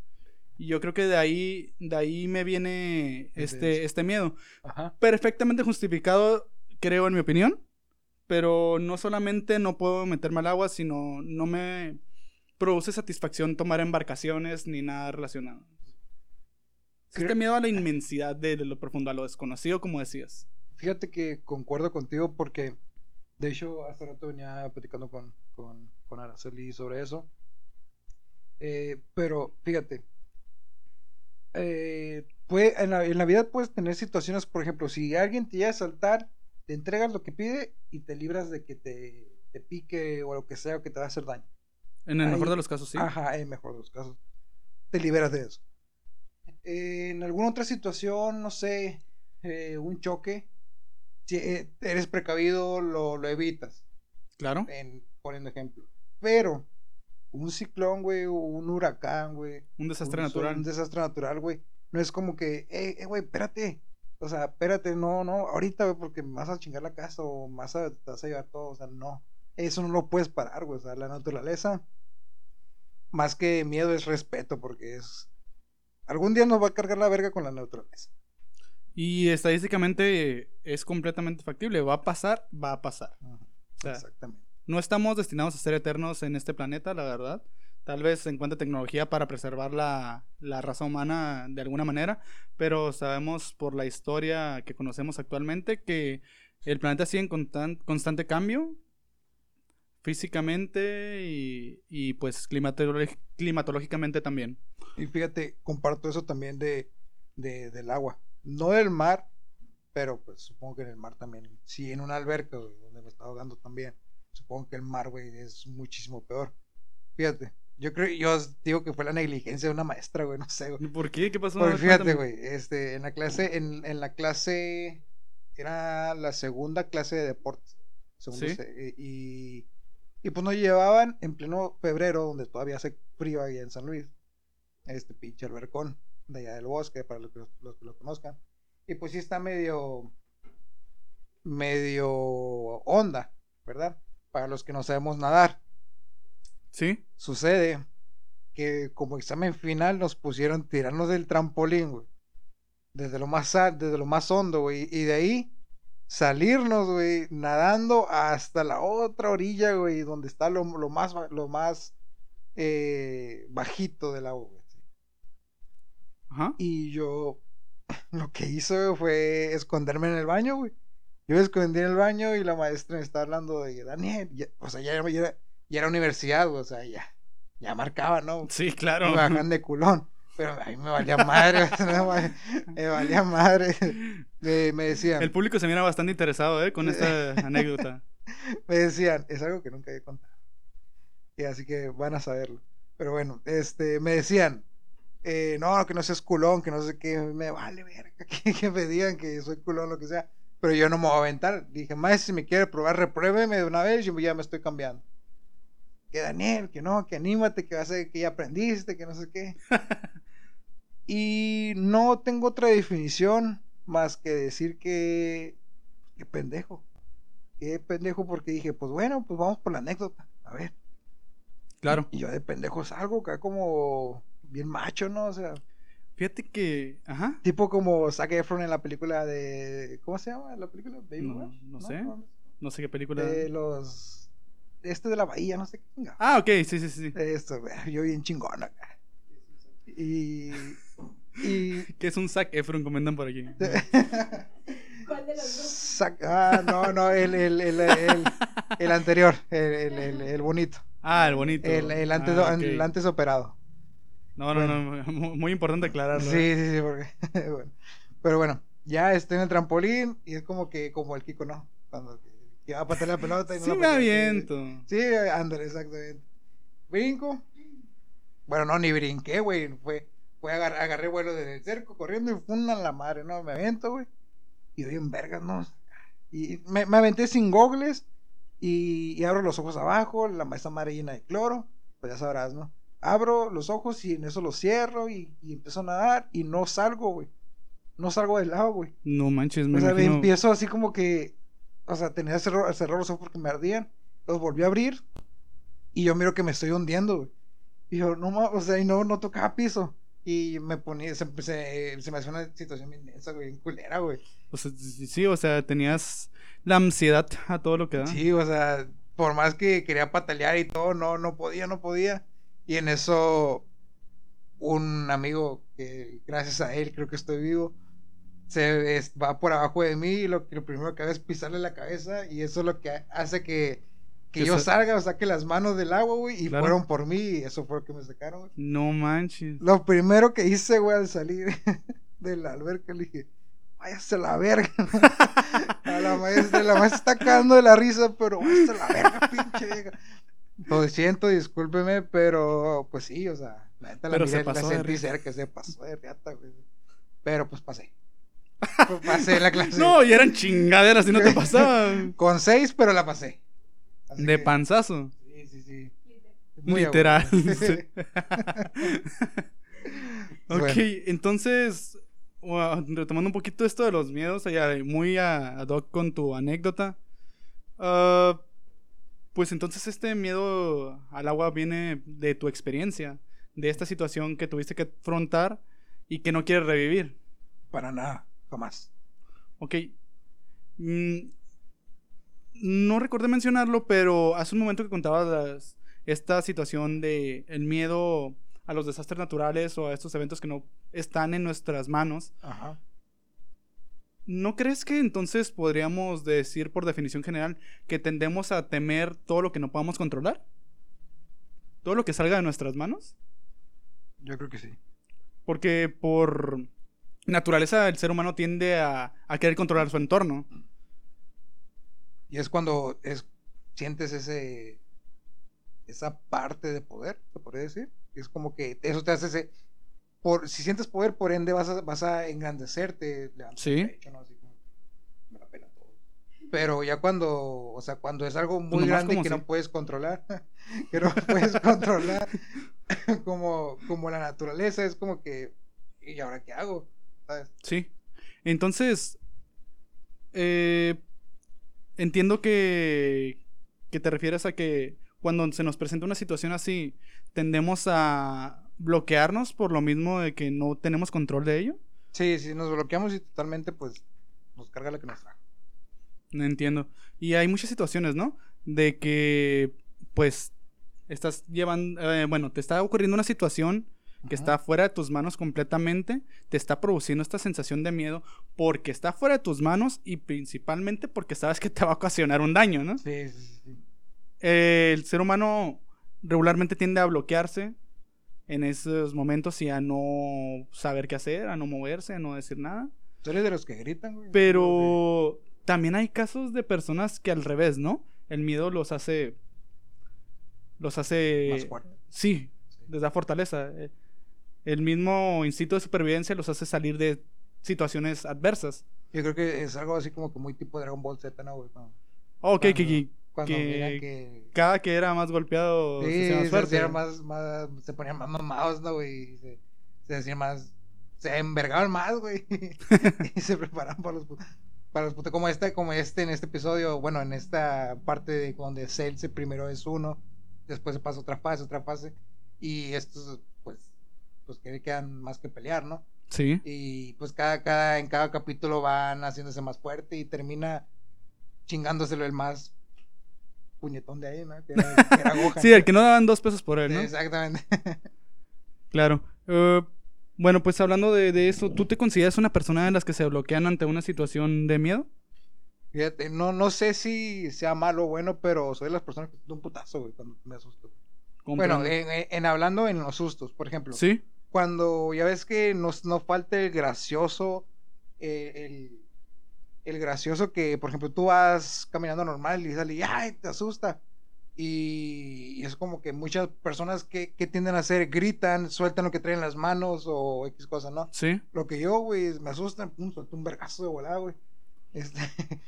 S3: Y yo creo que de ahí, de ahí me viene este, este miedo.
S4: Ajá.
S3: Perfectamente justificado, creo, en mi opinión. Pero no solamente no puedo meterme al agua, sino no me produce satisfacción tomar embarcaciones ni nada relacionado. Este
S4: Creo-
S3: miedo a la inmensidad de, de lo profundo, a lo desconocido, como decías.
S4: Fíjate que concuerdo contigo porque, de hecho, hace rato venía platicando con, con, con Araceli sobre eso. Eh, pero, fíjate, eh, puede, en, la, en la vida puedes tener situaciones, por ejemplo, si alguien te llega a saltar, te entregas lo que pide y te libras de que te, te pique o lo que sea o que te va a hacer daño.
S3: En el mejor de los casos, sí.
S4: Ajá, en mejor de los casos. Te liberas de eso. Eh, en alguna otra situación, no sé, eh, un choque, si eh, eres precavido, lo, lo evitas,
S3: Claro.
S4: en, poniendo ejemplo. Pero un ciclón, güey, o un huracán, güey,
S3: Un desastre
S4: un,
S3: natural.
S4: un desastre natural, güey, no es como que, eh, eh, güey, espérate. O sea, espérate, no, no, ahorita, güey, porque me vas a chingar la casa o vas a, te vas a llevar todo, o sea, no. Eso no lo puedes parar, güey, o sea, la naturaleza, más que miedo es respeto, porque es... Algún día nos va a cargar la verga con la naturaleza.
S3: Y estadísticamente es completamente factible. Va a pasar, va a pasar.
S4: Ajá,
S3: O sea,
S4: Exactamente.
S3: no estamos destinados a ser eternos en este planeta, la verdad. Tal vez se encuentre tecnología para preservar la, la raza humana de alguna manera, pero sabemos por la historia que conocemos actualmente que el planeta sigue en constan- constante cambio físicamente y, y pues climatológicamente también.
S4: Y fíjate, comparto eso también de, de- del agua. No del mar, pero pues supongo que en el mar también. Sí, en una alberca, donde me estaba ahogando también. Supongo que el mar, güey, es muchísimo peor. Fíjate, yo creo, yo digo que fue la negligencia de una maestra, güey, no sé, güey.
S3: ¿Por qué? ¿Qué pasó?
S4: Porque fíjate, güey, este, en la clase, en, en la clase, era la segunda clase de deportes.
S3: Sí.
S4: se- eh, y, y pues nos llevaban en pleno febrero, donde todavía hace frío ahí en San Luis. Este pinche albercón de allá del bosque, para los que, los que lo conozcan. Y pues sí está medio, medio onda, ¿verdad? Para los que no sabemos nadar.
S3: Sí.
S4: Sucede que como examen final nos pusieron tirarnos del trampolín, güey. Desde lo más desde lo más hondo, güey. Y de ahí salirnos, güey, nadando hasta la otra orilla, güey, donde está lo, lo más lo más eh, bajito del agua, güey.
S3: Ajá.
S4: Y yo lo que hice fue esconderme en el baño, güey. Yo me escondí en el baño y la maestra me está hablando de Daniel, ya- o sea, ya, ya ya era universidad, o sea, ya, ya marcaba, ¿no?
S3: Sí, claro.
S4: me bajan de culón. Pero a mí me valía madre, me valía- madre. Me, me decían,
S3: El público se mira bastante interesado, ¿eh? Con esta anécdota.
S4: me decían, es algo que nunca había contado. Y así que van a saberlo. Pero bueno, este, me decían, eh, no, que no seas culón, que no sé qué, me vale verga, que, que me digan que soy culón, lo que sea. Pero yo no me voy a aventar. Dije, maestro, si me quiere probar, repruébeme de una vez, yo ya me estoy cambiando. Que Daniel, que no, que anímate, que vas a que ya aprendiste, que no sé qué. y no tengo otra definición más que decir que, que pendejo. Qué pendejo porque dije, pues bueno, pues vamos por la anécdota. A ver.
S3: Claro.
S4: Y yo de pendejo salgo acá como bien macho, ¿no? O sea,
S3: Fíjate que. Ajá.
S4: tipo como Zac Efron en la película de... ¿Cómo se llama la película? Baby
S3: No, no sé. No sé qué película.
S4: De los... Este de la bahía, no sé qué.
S3: Ah, ok, sí, sí, sí.
S4: Esto, güey, yo bien chingón acá. Y... Y...
S3: Que es un Zac Efron, comentan por aquí.
S2: ¿Cuál de los dos?
S4: Zac- ah, no, no, el, el, el, el, el anterior, el, el, el, el bonito.
S3: Ah, el bonito.
S4: El, el, antes,
S3: Ah,
S4: el antes operado.
S3: No, no, no. mu- Muy importante aclararlo.
S4: Sí,
S3: ¿eh?
S4: sí, sí, porque. bueno. Pero bueno, ya estoy en el trampolín y es como que, como el Kiko, ¿no? Cuando que, va a patear la pelota y no
S3: Sí,
S4: la
S3: me aviento.
S4: Sí, ándale, exactamente. Brinco. Bueno, no, ni brinqué, güey. Fue, fue agar- agarré vuelo desde el cerco corriendo y funda la madre, ¿no? Me avento, güey. Y doy en vergas, ¿no? Y me, me aventé sin gogles y, y abro los ojos abajo, la esa madre llena de cloro, pues ya sabrás, ¿no? Abro los ojos y en eso los cierro y, y empiezo a nadar y no salgo, güey. No salgo del agua, güey.
S3: No manches, me
S4: O sea,
S3: imagino.
S4: empiezo así como que. O sea, tenía que cerrar, cerrar los ojos porque me ardían. Los volví a abrir. Y yo miro que me estoy hundiendo, güey. Y yo, no o sea, y no, no tocaba piso. Y me ponía, se, se, se me hace una situación bien densa, güey, bien culera, güey.
S3: O sea, sí, sí, o sea, tenías la ansiedad a todo lo que da.
S4: Sí, o sea, por más que quería patalear y todo, no, no podía, no podía. Y en eso, un amigo que gracias a él creo que estoy vivo, se es- va por abajo de mí y lo, lo primero que hace es pisarle la cabeza y eso es lo que hace que, que
S3: Que
S4: yo
S3: sa-
S4: salga o saque las manos del agua, güey, y
S3: Claro.
S4: fueron por mí y eso fue lo que me sacaron, güey.
S3: No manches.
S4: Lo primero que hice, güey, al salir de la alberca, le dije, váyase a la verga. a la maestra, la maestra está cagando de la risa, pero váyase a la verga, pinche vieja. Lo siento, discúlpeme, pero pues sí, o sea, la neta la,
S3: se
S4: la
S3: pasó de
S4: sentí cerca, se pasó de riata, güey. Pero pues pasé. Pasé la clase.
S3: No, y eran chingaderas y no te pasaba.
S4: Con seis, pero la pasé. Así
S3: De
S4: que-
S3: panzazo.
S4: Sí, sí, sí. Muy
S3: Literal. ok,
S4: Bueno.
S3: entonces, ua- retomando un poquito esto de los miedos, allá, muy a- ad hoc con tu anécdota. ah, pues entonces este miedo al agua viene de tu experiencia, de esta situación que tuviste que afrontar y que no quieres revivir.
S4: Para nada, jamás.
S3: Ok. Mm, no recordé mencionarlo, pero hace un momento que contabas las- esta situación de el miedo a los desastres naturales o a estos eventos que no están en nuestras manos.
S4: Ajá.
S3: ¿No crees que entonces podríamos decir por definición general que tendemos a temer todo lo que no podamos controlar? ¿Todo lo que salga de nuestras manos?
S4: Yo creo que sí.
S3: Porque por naturaleza el ser humano tiende a, a querer controlar su entorno.
S4: Y es cuando es, sientes ese esa parte de poder, se podría decir. Es como que eso te hace ese. Por, si sientes poder, por ende vas a, vas a engrandecerte.
S3: Sí.
S4: el pecho, ¿no? Así como, me la pela todo. Pero ya cuando, o sea, cuando es algo muy grande que
S3: sí.
S4: no puedes controlar, que no puedes controlar, como, como la naturaleza, es como que, ¿y ahora qué hago? ¿Sabes?
S3: Sí. Entonces, eh, entiendo que, que te refieres a que cuando se nos presenta una situación así, tendemos a bloquearnos por lo mismo de que no tenemos control de ello.
S4: Sí, si nos bloqueamos y totalmente, pues nos carga la que nos.
S3: No entiendo. Y hay muchas situaciones, ¿no? De que, pues, estás llevando, eh, bueno, te está ocurriendo una situación que
S4: Ajá.
S3: está fuera de tus manos completamente, te está produciendo esta sensación de miedo porque está fuera de tus manos y principalmente porque sabes que te va a ocasionar un daño, ¿no?
S4: Sí, sí, sí.
S3: Eh, el ser humano regularmente tiende a bloquearse en esos momentos y a no saber qué hacer, a no moverse, a no decir nada.
S4: Tú eres de los que gritan, güey.
S3: Pero también hay casos de personas que al revés, ¿no? El miedo los hace. Los hace.
S4: Más fuerte.
S3: Sí, les da fortaleza. El mismo instinto de supervivencia los hace salir de situaciones adversas.
S4: Yo creo que es algo así como que muy tipo Dragon Ball Z, ¿no, güey? Cuando,
S3: Ok,
S4: cuando,
S3: que-
S4: cuando
S3: Que-
S4: que.
S3: Cada que era más golpeado, se
S4: Sí,
S3: hacía más
S4: se, más, más, se ponían más mamados, ¿no, güey? Se, se hacían más. Se envergaban más, güey. y se preparaban para los. Para los putos. Como este, como este en este episodio, bueno, en esta parte de donde Cell se primero es uno, después se pasa otra fase, otra fase. Y estos, pues, que quedan más que pelear, ¿no?
S3: Sí.
S4: Y pues cada, cada, en cada capítulo van haciéndose más fuerte y termina chingándoselo el más puñetón de ahí, ¿no? Que era, que era Gohan.
S3: Sí, el que no daban dos pesos por él, ¿no?
S4: Exactamente.
S3: Claro. Eh, bueno, pues hablando de, de eso, ¿tú te consideras una persona de las que se bloquean ante una situación de miedo?
S4: Fíjate, no, no sé si sea malo o bueno, pero soy de las personas que un putazo, güey, cuando me asusto. Bueno, en- en hablando en los sustos, por ejemplo.
S3: Sí.
S4: Cuando ya ves que nos, nos falta el gracioso, eh, el, el gracioso que, por ejemplo, tú vas caminando normal y sale y ¡ay! te asusta. Y, y es como que muchas personas que, que tienden a hacer gritan, sueltan lo que traen en las manos o X cosa, ¿no?
S3: Sí.
S4: Lo que yo, güey, me asustan, pum, suelto un vergazo de volada, güey. Este,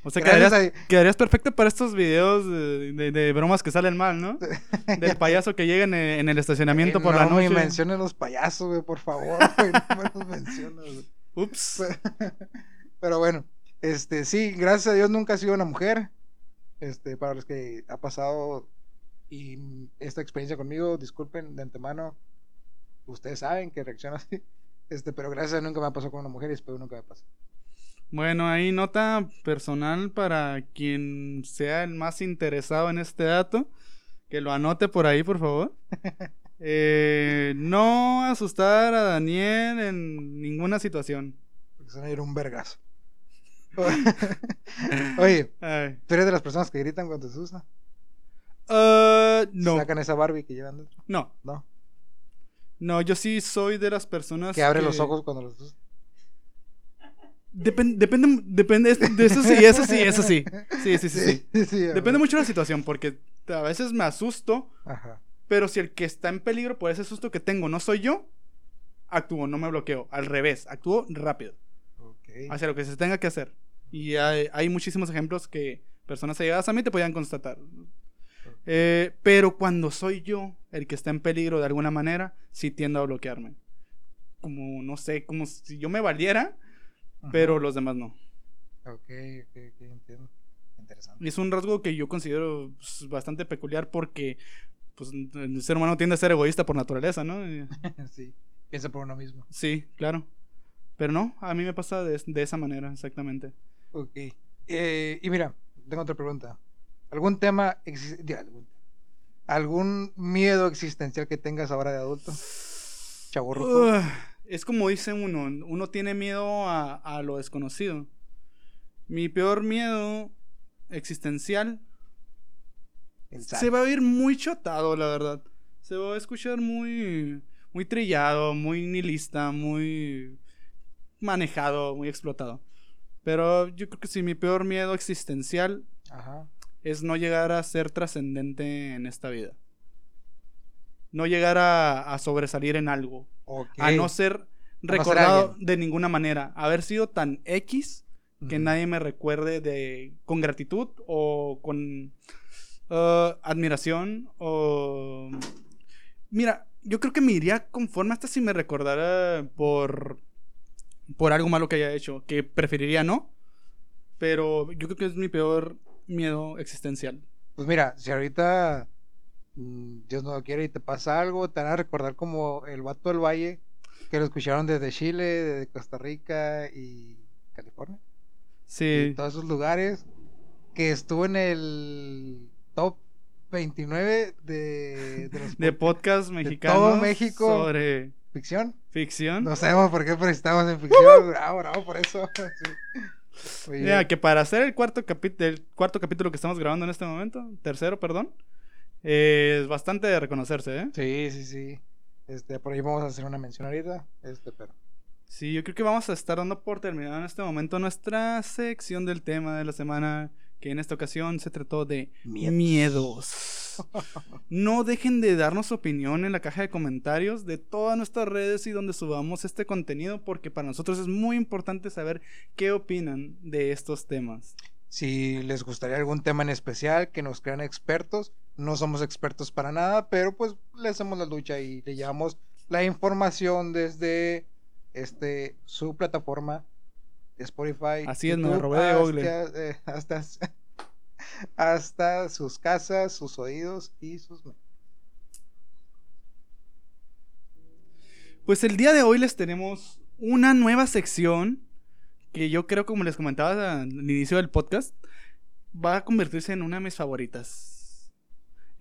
S3: O sea, quedarías,
S4: a-
S3: quedarías perfecto para estos videos de, de- de bromas que salen mal, ¿no? Del payaso que llega en el, en el estacionamiento
S4: Eh,
S3: por
S4: no
S3: la noche.
S4: me mencionen los payasos, güey, por favor, güey, no me los menciones.
S3: Ups.
S4: Pero bueno, este, sí, gracias a Dios nunca he sido una mujer. Este, para los que ha pasado y esta experiencia conmigo, disculpen de antemano. Ustedes saben que reacciono así. Este, pero gracias a Dios nunca me ha pasado con una mujer y espero nunca me pase.
S3: Bueno, ahí nota personal para quien sea el más interesado en este dato. Que lo anote por ahí, por favor. Eh, no asustar a Daniel en ninguna situación.
S4: Porque se van a ir un vergazo. Oye. ¿tú eres de las personas que gritan cuando te asustan?
S3: Ah, no,
S4: Sacan esa Barbie que llevan dentro.
S3: no,
S4: No.
S3: no, yo sí soy de las personas
S4: Que abre los ojos cuando los asustan.
S3: Depen- depende, depende, de eso sí, eso sí, eso sí. Sí, sí, sí, sí.
S4: sí, sí, a
S3: Depende mucho de la situación, porque a veces me asusto,
S4: Ajá.
S3: pero si el que está en peligro por ese susto que tengo no soy yo, actúo, no me bloqueo. Al revés, actúo rápido, hacia lo que se tenga que hacer. Y hay, hay muchísimos ejemplos que personas allegadas a mí te podían constatar. Eh, pero cuando soy yo el que está en peligro de alguna manera, sí tiendo a bloquearme. Como, no sé, como si yo me valiera,
S4: Ajá.
S3: pero los demás no.
S4: Ok, ok, ok, entiendo. Interesante.
S3: Es un rasgo que yo considero pues, bastante peculiar porque pues, el ser humano tiende a ser egoísta por naturaleza, ¿no?
S4: Sí, piensa por uno mismo.
S3: Sí, claro. Pero no, a mí me pasa de, de esa manera, exactamente.
S4: Ok. Eh, y mira, tengo otra pregunta. ¿Algún tema, algún, algún miedo existencial que tengas ahora de adulto? Chaborruco.
S3: Ugh, es como dice uno, uno tiene miedo a, a lo desconocido. Mi peor miedo existencial se va a oír muy chotado, la verdad. Se va a escuchar muy, muy trillado, muy nihilista, muy manejado, muy explotado. Pero yo creo que sí, mi peor miedo existencial
S4: Ajá.
S3: es no llegar a ser trascendente en esta vida. No llegar a, a sobresalir en algo. A no ser recordado de ninguna manera. Haber sido tan X que nadie me recuerde de con gratitud o con uh, admiración o mira yo creo que me iría conforme hasta si me recordara por por algo malo que haya hecho que preferiría no pero yo creo que es mi peor miedo existencial.
S4: Pues mira, si ahorita Dios no lo quiere y te pasa algo, te van a recordar como el vato del valle que lo escucharon desde Chile, desde Costa Rica y California. y
S3: sí
S4: todos esos lugares que estuvo en el top 29 de, de los
S3: de
S4: pod-
S3: podcast mexicanos
S4: todo México.
S3: sobre
S4: ficción.
S3: ficción
S4: No sabemos por qué, pero estamos en ficción. Bravo, bravo, por eso. Sí.
S3: Mira, que para hacer el cuarto, el cuarto capítulo que estamos grabando en este momento, tercero, perdón, eh, es bastante de reconocerse, ¿eh?
S4: Sí, sí, sí. Este, por ahí vamos a hacer una mención ahorita. Este, pero.
S3: Sí, yo creo que vamos a estar dando por terminada en este momento nuestra sección del tema de la semana, que en esta ocasión se trató de
S4: Miedos.
S3: miedos. No dejen de darnos su opinión en la caja de comentarios de todas nuestras redes y donde subamos este contenido, porque para nosotros es muy importante saber qué opinan de estos temas.
S4: Si les gustaría algún tema en especial, que nos crean expertos. No somos expertos para nada, pero pues le hacemos la lucha y le llevamos la información desde este su plataforma Spotify.
S3: Así es, me
S4: YouTube,
S3: robé de Google.
S4: hasta, eh, hasta, hasta sus casas, sus oídos y sus
S3: Pues el día de hoy les tenemos una nueva sección que yo creo, como les comentaba al inicio del podcast, va a convertirse en una de mis favoritas.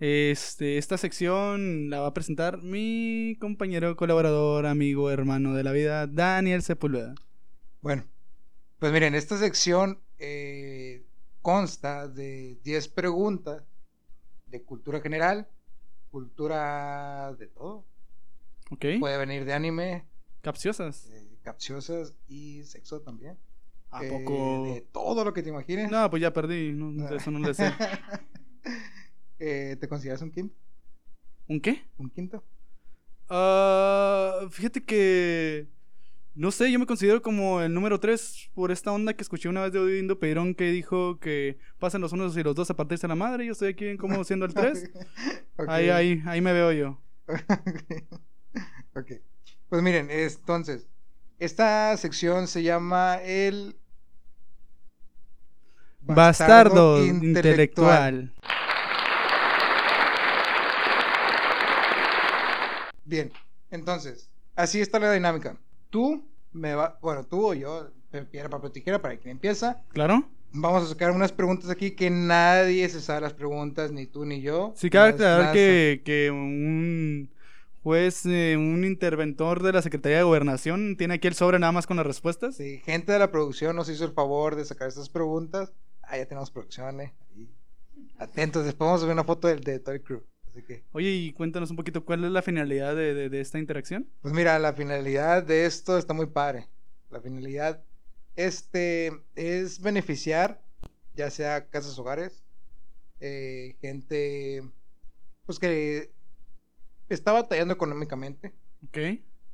S3: Este, esta sección la va a presentar mi compañero, colaborador, amigo, hermano de la vida, Daniel Sepúlveda.
S4: Bueno, pues miren, esta sección eh, consta de 10 preguntas de cultura general, cultura de todo.
S3: ¿Ok?
S4: Puede venir de anime,
S3: Capciosas.
S4: eh, capciosas y sexo también.
S3: ¿A
S4: Eh,
S3: poco?
S4: De todo lo que te imagines.
S3: No, pues ya perdí. no, eso no le sé.
S4: Eh, ¿Te consideras un quinto?
S3: ¿Un qué?
S4: ¿Un quinto?
S3: Ah, fíjate que. No sé, yo me considero como el número 3 por esta onda que escuché una vez de Odindo Peirón que dijo que pasan los unos y los dos a partirse la madre. Yo estoy aquí como siendo el 3.
S4: Ok.
S3: Ahí, ahí, ahí me veo yo.
S4: ok. Pues miren, entonces, esta sección se llama el
S3: Bastardo intelectual.
S4: Bien, entonces, así está la dinámica. Tú me va, bueno, tú o yo, piedra, papel, tijera, para quien empieza.
S3: ¿Claro?
S4: Vamos a sacar unas preguntas aquí que nadie se sabe las preguntas, ni tú ni yo.
S3: Sí, cabe aclarar que, que un juez, eh, un interventor de la Secretaría de Gobernación tiene aquí el sobre nada más con las respuestas.
S4: Sí, gente de la producción nos hizo el favor de sacar estas preguntas. Ah, ya tenemos producción, eh. Atentos, después vamos a ver una foto del de todo el crew. Así que,
S3: Oye, y cuéntanos un poquito cuál es la finalidad de, de- de esta interacción.
S4: pues mira, la finalidad de esto está muy padre. La finalidad este es beneficiar, ya sea casas hogares, eh, gente pues que está batallando económicamente,
S3: Ok,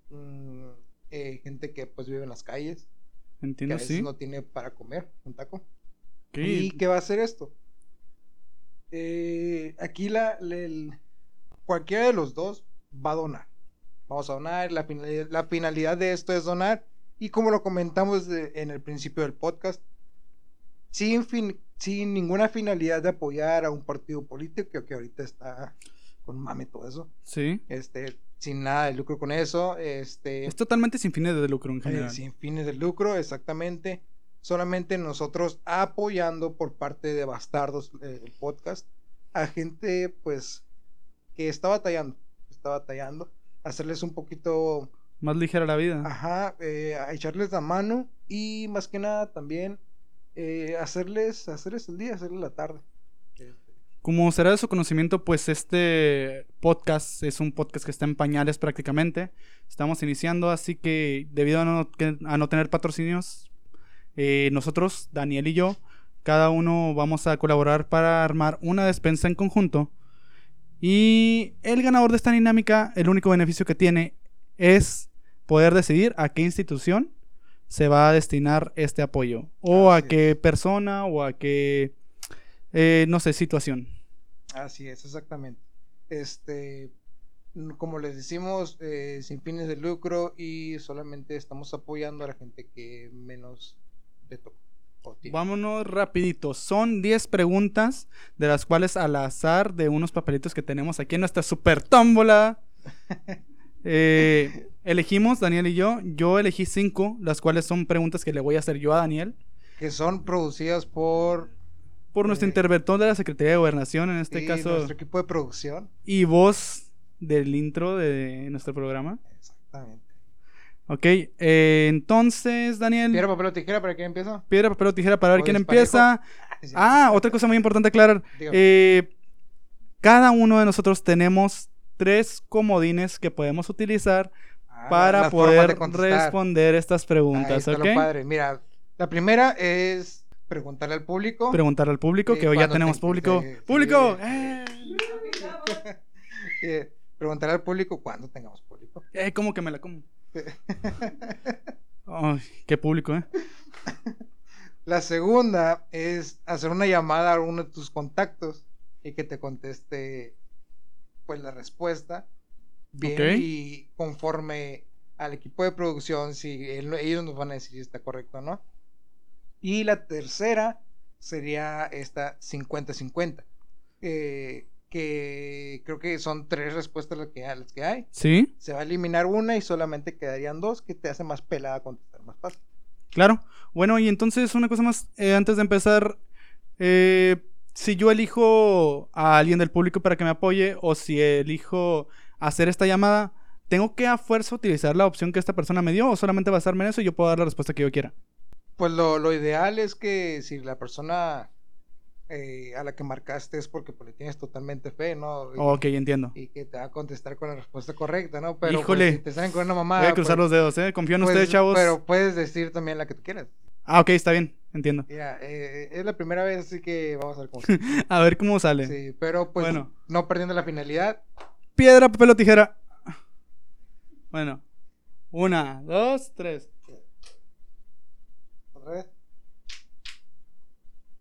S4: mm, eh, gente que pues vive en las calles, que a
S3: entiendo,
S4: veces
S3: sí.
S4: no tiene para comer un taco. ¿Y qué va a hacer esto? Eh, aquí la, la- el- cualquiera de los dos va a donar. Vamos a donar. La finalidad, la finalidad de esto es donar. Y como lo comentamos de- en el principio del podcast, sin, fin- sin ninguna finalidad de apoyar a un partido político que ahorita está con mame todo eso.
S3: Sí.
S4: Este, sin nada de lucro con eso. Este,
S3: Es totalmente sin fines de lucro en
S4: eh,
S3: general.
S4: sin fines de lucro, exactamente. Solamente nosotros apoyando por parte de Bastardos eh, el podcast a gente pues que está batallando, está batallando, hacerles un poquito,
S3: Más ligera la vida.
S4: ajá, eh, a echarles la mano y más que nada también eh, hacerles, hacerles el día, hacerles la tarde.
S3: Como será de su conocimiento, pues este podcast es un podcast que está en pañales prácticamente. Estamos iniciando, así que debido a no, a no tener patrocinios, eh, nosotros, Daniel y yo, cada uno vamos a colaborar para armar una despensa en conjunto. Y el ganador de esta dinámica, el único beneficio que tiene es poder decidir a qué institución se va a destinar este apoyo. O a qué persona o a qué, eh, no sé, situación.
S4: Así es, exactamente. Este, como les decimos, eh, sin fines de lucro y solamente estamos apoyando a la gente que menos
S3: Vámonos rapidito. Son 10 preguntas, de las cuales al azar de unos papelitos que tenemos aquí en nuestra super tómbola. eh, elegimos, Daniel y yo. Yo elegí 5, las cuales son preguntas que le voy a hacer yo a Daniel.
S4: Que son producidas por
S3: Por nuestro
S4: Eh,
S3: interventor de la Secretaría de Gobernación, en este
S4: sí,
S3: caso,
S4: nuestro equipo de producción.
S3: y voz del intro de nuestro programa.
S4: Exactamente.
S3: Ok, eh, entonces, Daniel.
S4: Piedra, papel o tijera, ¿para quién empieza?
S3: Piedra, papel o tijera para ver quién empieza.
S4: Sí, sí.
S3: Ah, otra cosa muy importante aclarar. Eh, cada uno de nosotros tenemos tres comodines que podemos utilizar
S4: Ah,
S3: para poder responder estas
S4: Ahí
S3: preguntas,
S4: está
S3: ¿ok?
S4: lo padre. Mira, la primera es preguntarle al público.
S3: Preguntar al público,
S4: Sí,
S3: que hoy ya tenemos
S4: te-
S3: público. ¡Público! ¡Eh!
S4: Eh, preguntarle al público cuando tengamos público.
S3: ¡Eh, cómo que me la como! Ay, qué público, ¿eh?
S4: La segunda es hacer una llamada a uno de tus contactos y que te conteste pues la respuesta bien y conforme al equipo de producción si él- ellos nos van a decir si está correcto o no. Y la tercera sería esta 50-50. eh, que creo que son tres respuestas las que, las que hay.
S3: ¿Sí?
S4: Se va a eliminar una y solamente quedarían dos que te hace más pelada contestar más fácil.
S3: Claro. Bueno, y entonces una cosa más, eh, antes de empezar, eh, si yo elijo a alguien del público para que me apoye o si elijo hacer esta llamada, ¿tengo que a fuerza utilizar la opción que esta persona me dio o solamente basarme en eso y yo puedo dar la respuesta que yo quiera?
S4: Pues lo, lo ideal es que si la persona eh, a la que marcaste es porque pues, le tienes totalmente fe, ¿no? Y,
S3: Ok, entiendo.
S4: y que te va a contestar con la respuesta correcta, ¿no? Pero pues,
S3: Híjole.
S4: si te salen con una mamada.
S3: Voy a cruzar
S4: pues,
S3: los dedos, ¿eh? Confío en
S4: pues,
S3: ustedes, chavos.
S4: Pero puedes decir también la que tú quieras.
S3: Ah, ok, está bien, entiendo.
S4: Mira, eh, es la primera vez, así que vamos a ver cómo sale.
S3: A ver cómo sale.
S4: Sí, pero pues
S3: Bueno.
S4: no perdiendo la finalidad.
S3: Piedra, papel o tijera. Bueno. Una, dos, tres.
S4: Otra vez.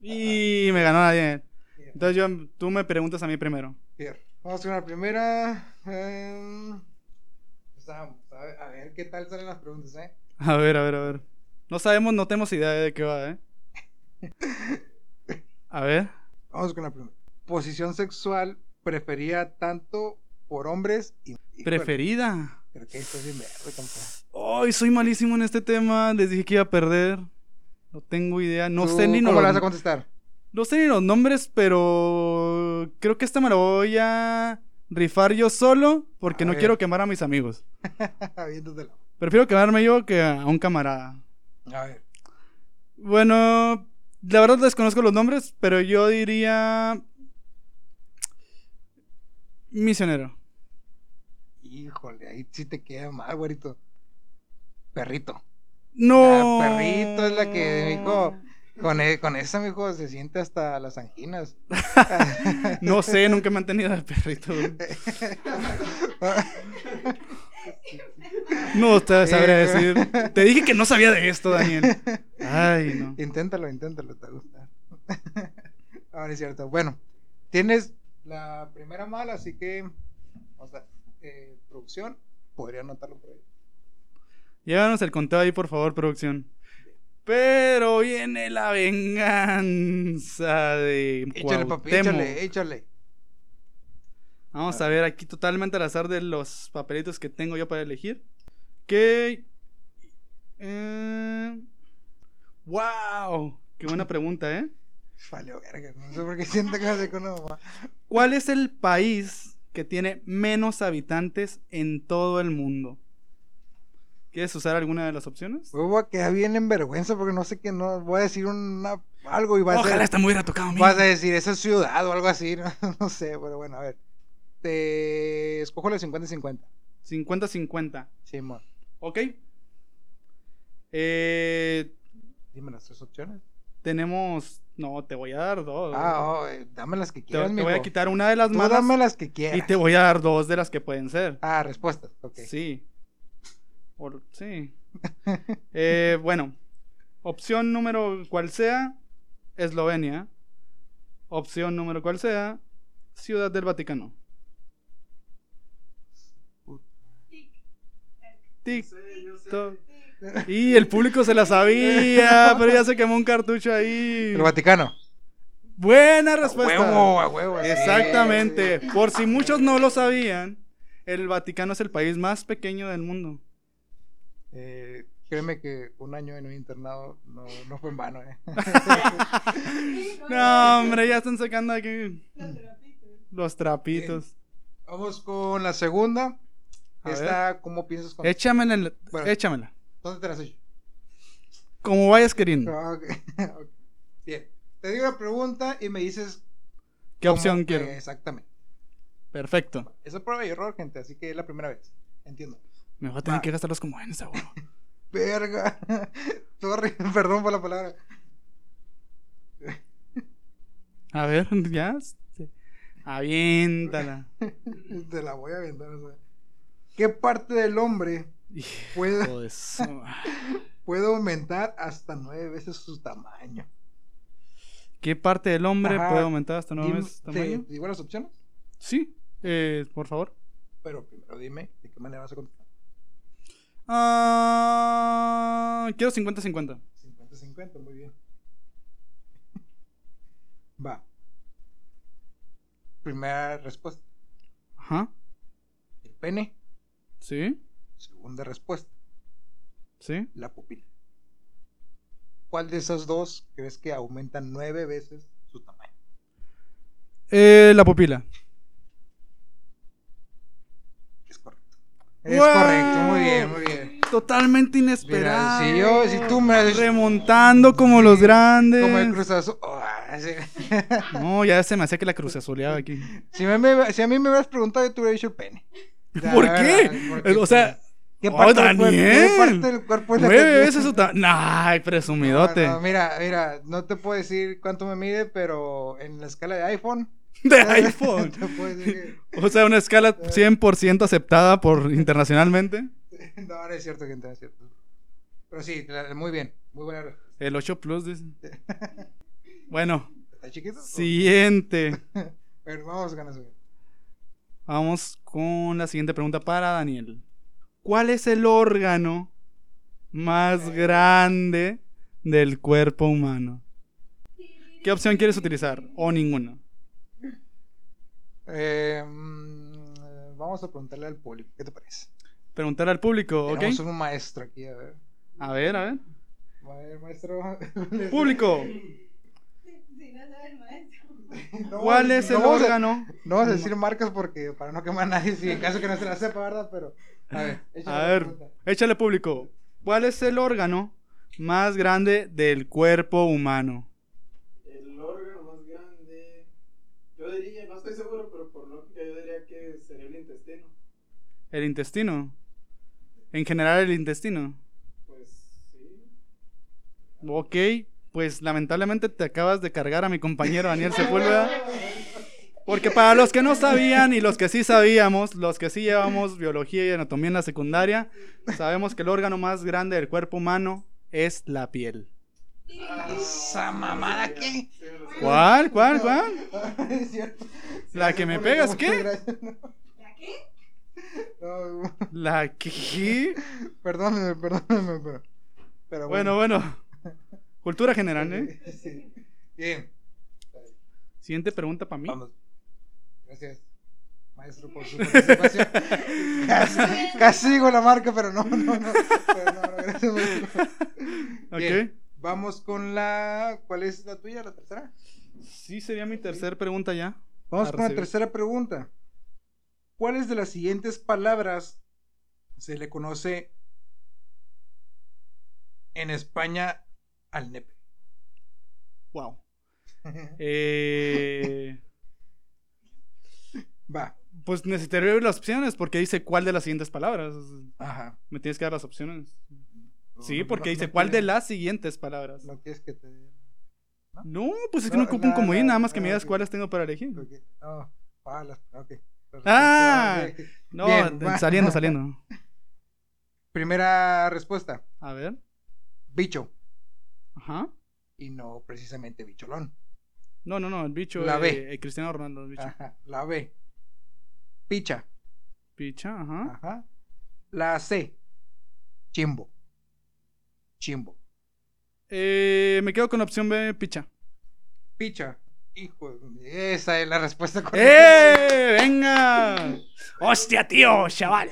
S3: Y me ganó nadie. Entonces yo, tú me preguntas a mí primero.
S4: Bien. Vamos con la primera. empezamos. a, ver, a ver qué tal salen las preguntas, ¿eh?
S3: A ver, a ver, a ver. No sabemos, no tenemos idea de qué va, ¿eh? A ver.
S4: Vamos con la primera. Posición sexual preferida tanto por hombres y. híjole,
S3: Preferida.
S4: Creo que esto es.
S3: Ay, soy malísimo en este tema. Les dije que iba a perder. No tengo idea. No
S4: ¿Tú
S3: sé ni
S4: ¿Cómo la vas a contestar?
S3: No sé ni los nombres, pero creo que esta me la voy a rifar yo solo porque
S4: A
S3: no
S4: ver.
S3: quiero quemar a mis amigos. Prefiero quemarme yo que a un camarada.
S4: A ver.
S3: Bueno, la verdad desconozco los nombres, pero yo diría misionero.
S4: Híjole, ahí sí te queda mal, güerito. Perrito.
S3: No.
S4: La perrito es la que, mijo, con, e- con esa, mijo, se siente hasta las anginas.
S3: No sé, nunca me han tenido de perrito. No te sabría
S4: Eh,
S3: decir. Te dije que no sabía de esto, Daniel. Ay, no.
S4: inténtalo, inténtalo, te gusta. Ahora es cierto. Bueno, tienes la primera mala, así que, o sea, eh, producción, podría anotarlo por ahí.
S3: Llévanos el conteo ahí, por favor, producción. Pero viene la venganza de
S4: Échale, papi, échale, échale.
S3: Vamos a ver aquí totalmente al azar de los papelitos que tengo yo para elegir. Que... Eh... ¡Wow! Qué buena pregunta, ¿eh?
S4: Valió verga, no sé por qué siento que hace con.
S3: ¿Cuál es el país que tiene menos habitantes en todo el mundo? ¿Quieres usar alguna de las opciones?
S4: Voy a quedar bien en vergüenza porque no sé qué, no, voy a decir una, algo y va a
S3: Ojalá esta me hubiera tocado a mí.
S4: Vas a decir, esa es ciudad o algo así, no, No sé, pero bueno, a ver. Te escojo la 50-50.
S3: 50-50.
S4: Sí, mo.
S3: ¿Ok? Eh,
S4: Dime las tres opciones.
S3: tenemos... No, te voy a dar dos.
S4: Ah, oh, eh, dame las que
S3: te,
S4: quieras,
S3: te voy a
S4: mijo.
S3: quitar una de las
S4: Tú
S3: malas
S4: dame las que quieras.
S3: y te voy a dar dos de las que pueden ser.
S4: Ah, respuestas, ok.
S3: Sí. Por- sí. Eh, bueno, opción número cual sea, Eslovenia. Opción número cual sea, Ciudad del Vaticano. Tic, toc. Y el público se la sabía, pero ya se quemó un cartucho ahí.
S4: El Vaticano.
S3: Buena
S4: A
S3: respuesta.
S4: huevo, a huevo.
S3: Exactamente. Por si muchos no lo sabían, el Vaticano es el país más pequeño del mundo.
S4: Eh, créeme que un año en un internado no, no fue en vano, eh.
S3: No, hombre, ya están sacando aquí los trapitos.
S4: Vamos con la segunda.
S3: A
S4: Esta, ¿cómo piensas con
S3: Échamela, en la-
S4: Bueno.
S3: échamela.
S4: ¿Dónde te las he hecho?
S3: Como vayas queriendo.
S4: Ah. Bien. Te digo la pregunta y me dices.
S3: ¿Qué opción quiero?
S4: exactamente.
S3: Perfecto.
S4: Es a prueba y error, gente, así que es la primera vez. Entiendo.
S3: Me voy a tener
S4: Va.
S3: que gastar los como en esa huevo.
S4: Verga. Sorry, perdón por la palabra.
S3: A ver, ya. Aviéntala.
S4: Te la voy a aventar. o sea. ¿Qué parte del hombre puede, aumentar hasta nueve veces su tamaño.
S3: ¿Qué parte del hombre
S4: Ajá.
S3: puede aumentar hasta nueve
S4: Dime-
S3: veces su
S4: ¿Te
S3: tamaño?
S4: te digo las opciones?
S3: Sí, eh, por favor.
S4: Pero primero dime de qué manera vas a contestar.
S3: Ah, quiero 50-50.
S4: 50-50, muy bien. Va. Primera respuesta.
S3: Ajá.
S4: El pene.
S3: Sí,
S4: Segunda respuesta.
S3: sí.
S4: La pupila. ¿Cuál de esas dos crees que aumentan nueve veces su tamaño?
S3: Eh, la pupila.
S4: Es correcto. Es correcto, muy bien, muy bien.
S3: Totalmente
S4: Mira,
S3: inesperado.
S4: si yo, si tú me
S3: Remontando como los grandes.
S4: como el Cruz Azul, oh, sí.
S3: No, ya se me hacía que la cruz azuleaba aquí.
S4: si, me- me- si a mí me hubieras preguntado, yo te hubiera dicho el pene.
S3: ¿Por qué? O sea,
S4: ¿qué
S3: oh,
S4: parte, del cuerpo, ¿qué
S3: Daniel.
S4: parte del cuerpo es la
S3: nueve veces su tamaño. Ay, presumidote.
S4: No, no, mira, mira, no te puedo decir cuánto me mide, pero en la escala de iPhone.
S3: De iPhone.
S4: puedo decir
S3: O sea, una escala 100% aceptada por internacionalmente.
S4: No, no es cierto, gente, no es cierto. Pero sí, muy bien, muy buena.
S3: El 8 Plus dice. Bueno,
S4: ¿Está chiquito?
S3: siguiente.
S4: Pero vamos con eso.
S3: Vamos con la siguiente pregunta para Daniel. ¿Cuál es el órgano más grande del cuerpo humano? ¿Qué opción quieres utilizar? O ninguna.
S4: Eh, mm, vamos a preguntarle al público, ¿qué te parece?
S3: Preguntar al público, ¿ok?
S4: Tenemos un maestro aquí, a ver.
S3: A ver, a ver.
S4: A ver, maestro.
S3: Público,
S1: Si no sabe el maestro.
S4: No,
S3: ¿cuál es
S4: no
S3: el
S4: a-
S3: órgano?
S4: No vamos a decir marcas porque para no quemar a nadie, si en caso que no se la sepa, ¿verdad? Pero, a ver, échale
S3: A ver, échale público. ¿Cuál es el órgano más grande del cuerpo humano?
S5: El órgano más grande, yo diría, no estoy seguro, pero por lógica yo diría que sería el intestino.
S3: El intestino. En general, el intestino.
S5: Pues sí.
S3: Ok, pues lamentablemente te acabas de cargar a mi compañero Daniel Sepúlveda. Porque para los que no sabían y los que sí sabíamos, los que sí llevamos biología y anatomía en la secundaria, sabemos que el órgano más grande del cuerpo humano es la piel.
S4: Esa mamada qué?
S3: ¿Cuál? ¿Cuál? ¿Cuál?
S4: es cierto.
S3: ¿La que me pegas qué?
S1: ¿La qué?
S4: No,
S3: ¿La qué?
S4: perdónenme, perdónenme, pero. pero
S3: Bueno, bueno. Cultura general, ¿eh?
S4: Sí. Bien,
S3: Siguiente pregunta para mí.
S4: vamos. Gracias, maestro, por su participación. casi, casi digo la marca, pero no, no, no. Pero no, no, gracias, maestro.
S3: Ok.
S4: Bien, vamos con la. ¿Cuál es la tuya, la tercera?
S3: Sí, sería mi tercera pregunta ya.
S4: Vamos con la tercera pregunta. ¿Cuáles de las siguientes palabras se le conoce en España al nepe?
S3: Wow. Eh,
S4: Va.
S3: pues necesitaría ver las opciones porque dice cuál de las siguientes palabras.
S4: Ajá.
S3: Me tienes que dar las opciones. Sí,
S4: No,
S3: porque
S4: no,
S3: dice
S4: no
S3: cuál de las siguientes palabras.
S4: No quieres que te.
S3: No, pues es que
S4: No,
S3: no ocupo un
S4: no,
S3: comodín,
S4: no,
S3: nada más que me
S4: no,
S3: digas cuáles tengo para elegir.
S4: Ok. No, palas. Ok.
S3: Ah. No,
S4: Bien, va.
S3: saliendo, saliendo.
S4: Primera respuesta:
S3: A ver.
S4: bicho.
S3: Ajá.
S4: Y no precisamente bicholón.
S3: No, no, no, el bicho.
S4: La
S3: eh,
S4: B.
S3: el Cristiano Ronaldo, el bicho.
S4: Ajá. La B. Picha.
S3: Picha, ajá.
S4: Ajá. La C. Chimbo. Chimbo.
S3: Eh, me quedo con opción B, picha.
S4: Picha. Hijo, de- esa es la respuesta correcta.
S3: ¡Eh! ¡Venga! ¡Hostia, tío! ¡Chaval!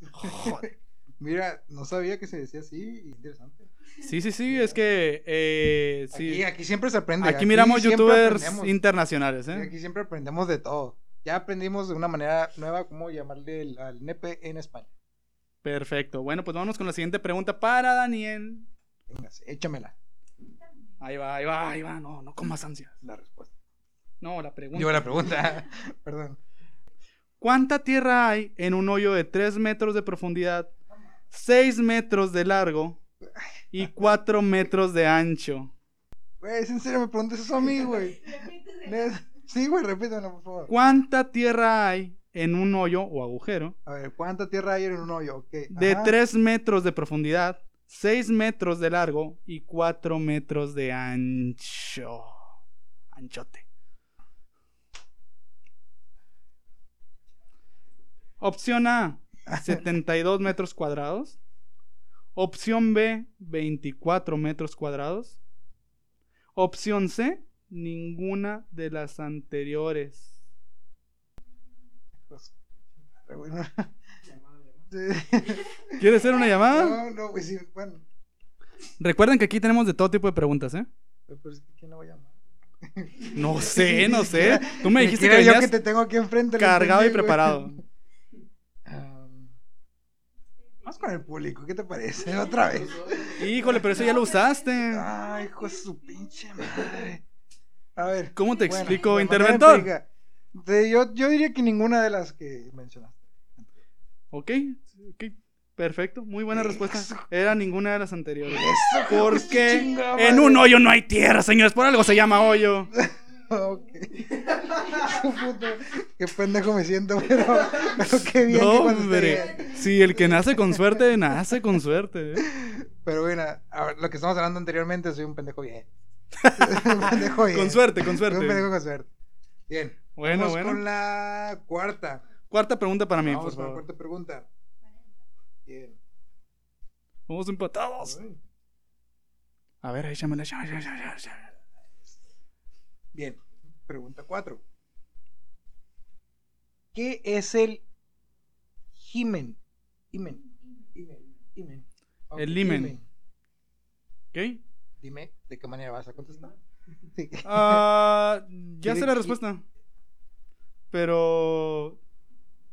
S4: Mira, no sabía que se decía así. Interesante.
S3: Sí, sí, sí, es que. eh, sí.
S4: Aquí, aquí siempre se aprende.
S3: Aquí miramos
S4: siempre
S3: youtubers internacionales, ¿eh?
S4: Aquí siempre aprendemos de todo. Ya aprendimos de una manera nueva cómo llamarle al nepe en España.
S3: Perfecto. Bueno, pues vámonos con la siguiente pregunta para Daniel.
S4: Venga, échamela.
S3: Ahí va, ahí va, ahí va. No, no con más ansias.
S4: La respuesta.
S3: No, la pregunta.
S4: Yo la pregunta. Perdón.
S3: ¿Cuánta tierra hay en un hoyo de 3 metros de profundidad, 6 metros de largo y 4 metros de ancho?
S4: Güey, ¿es en serio me preguntas eso a mí, güey? Sí, güey, repítemelo, por favor.
S3: ¿Cuánta tierra hay en un hoyo o agujero
S4: A ver, ¿cuánta tierra hay en un hoyo? Ok,
S3: de
S4: ajá.
S3: 3 metros de profundidad, 6 metros de largo y 4 metros de ancho. Anchote. Opción A, 72 metros cuadrados. Opción B, 24 metros cuadrados. Opción C, ninguna de las anteriores.
S4: Pero bueno.
S3: ¿Quieres hacer una llamada?
S4: No, no, pues sí, bueno.
S3: Recuerden que aquí tenemos de todo tipo de preguntas, ¿eh?
S4: Pero es que ¿quién la voy a llamar?
S3: No sé, no sé. Tú me dijiste que
S4: yo que te tengo aquí enfrente.
S3: cargado y
S4: entendí, güey.
S3: preparado.
S4: Am, Vamos con el público, ¿qué te parece? Otra vez.
S3: Híjole, pero eso ya lo usaste.
S4: Ay, hijo de su pinche madre. A ver.
S3: ¿Cómo te
S4: bueno,
S3: explico, interventor?
S4: yo, yo diría que ninguna de las que mencionaste.
S3: Ok, ok, perfecto. Muy buena respuesta. Era ninguna de las anteriores.
S4: Eso,
S3: Porque
S4: chingada
S3: en un hoyo no hay tierra, señores. Por algo se llama hoyo.
S4: Ok. Qué pendejo me siento, pero, pero qué bien.
S3: No,
S4: que
S3: hombre. Sí, el que nace con suerte, nace con suerte. ¿eh?
S4: Pero bueno, a ver, lo que estamos hablando anteriormente, soy un pendejo bien. un pendejo bien.
S3: Con suerte, con
S4: Soy un pendejo
S3: suerte.
S4: con suerte. Bien.
S3: Bueno,
S4: Vamos
S3: bueno.
S4: con la cuarta.
S3: Cuarta pregunta para mí,
S4: Vamos
S3: por
S4: la
S3: favor.
S4: cuarta pregunta. Bien.
S3: Vamos empatados. A ver, échamela, échamela, échamela, échamela.
S4: Bien. Pregunta 4. ¿Qué es el himen? Himen. Himen. Himen. Ok,
S3: El himen. ¿Ok?
S4: Dime, ¿de qué manera vas a contestar?
S3: Ah, ya
S4: ¿Quiere
S3: sé la respuesta. Pero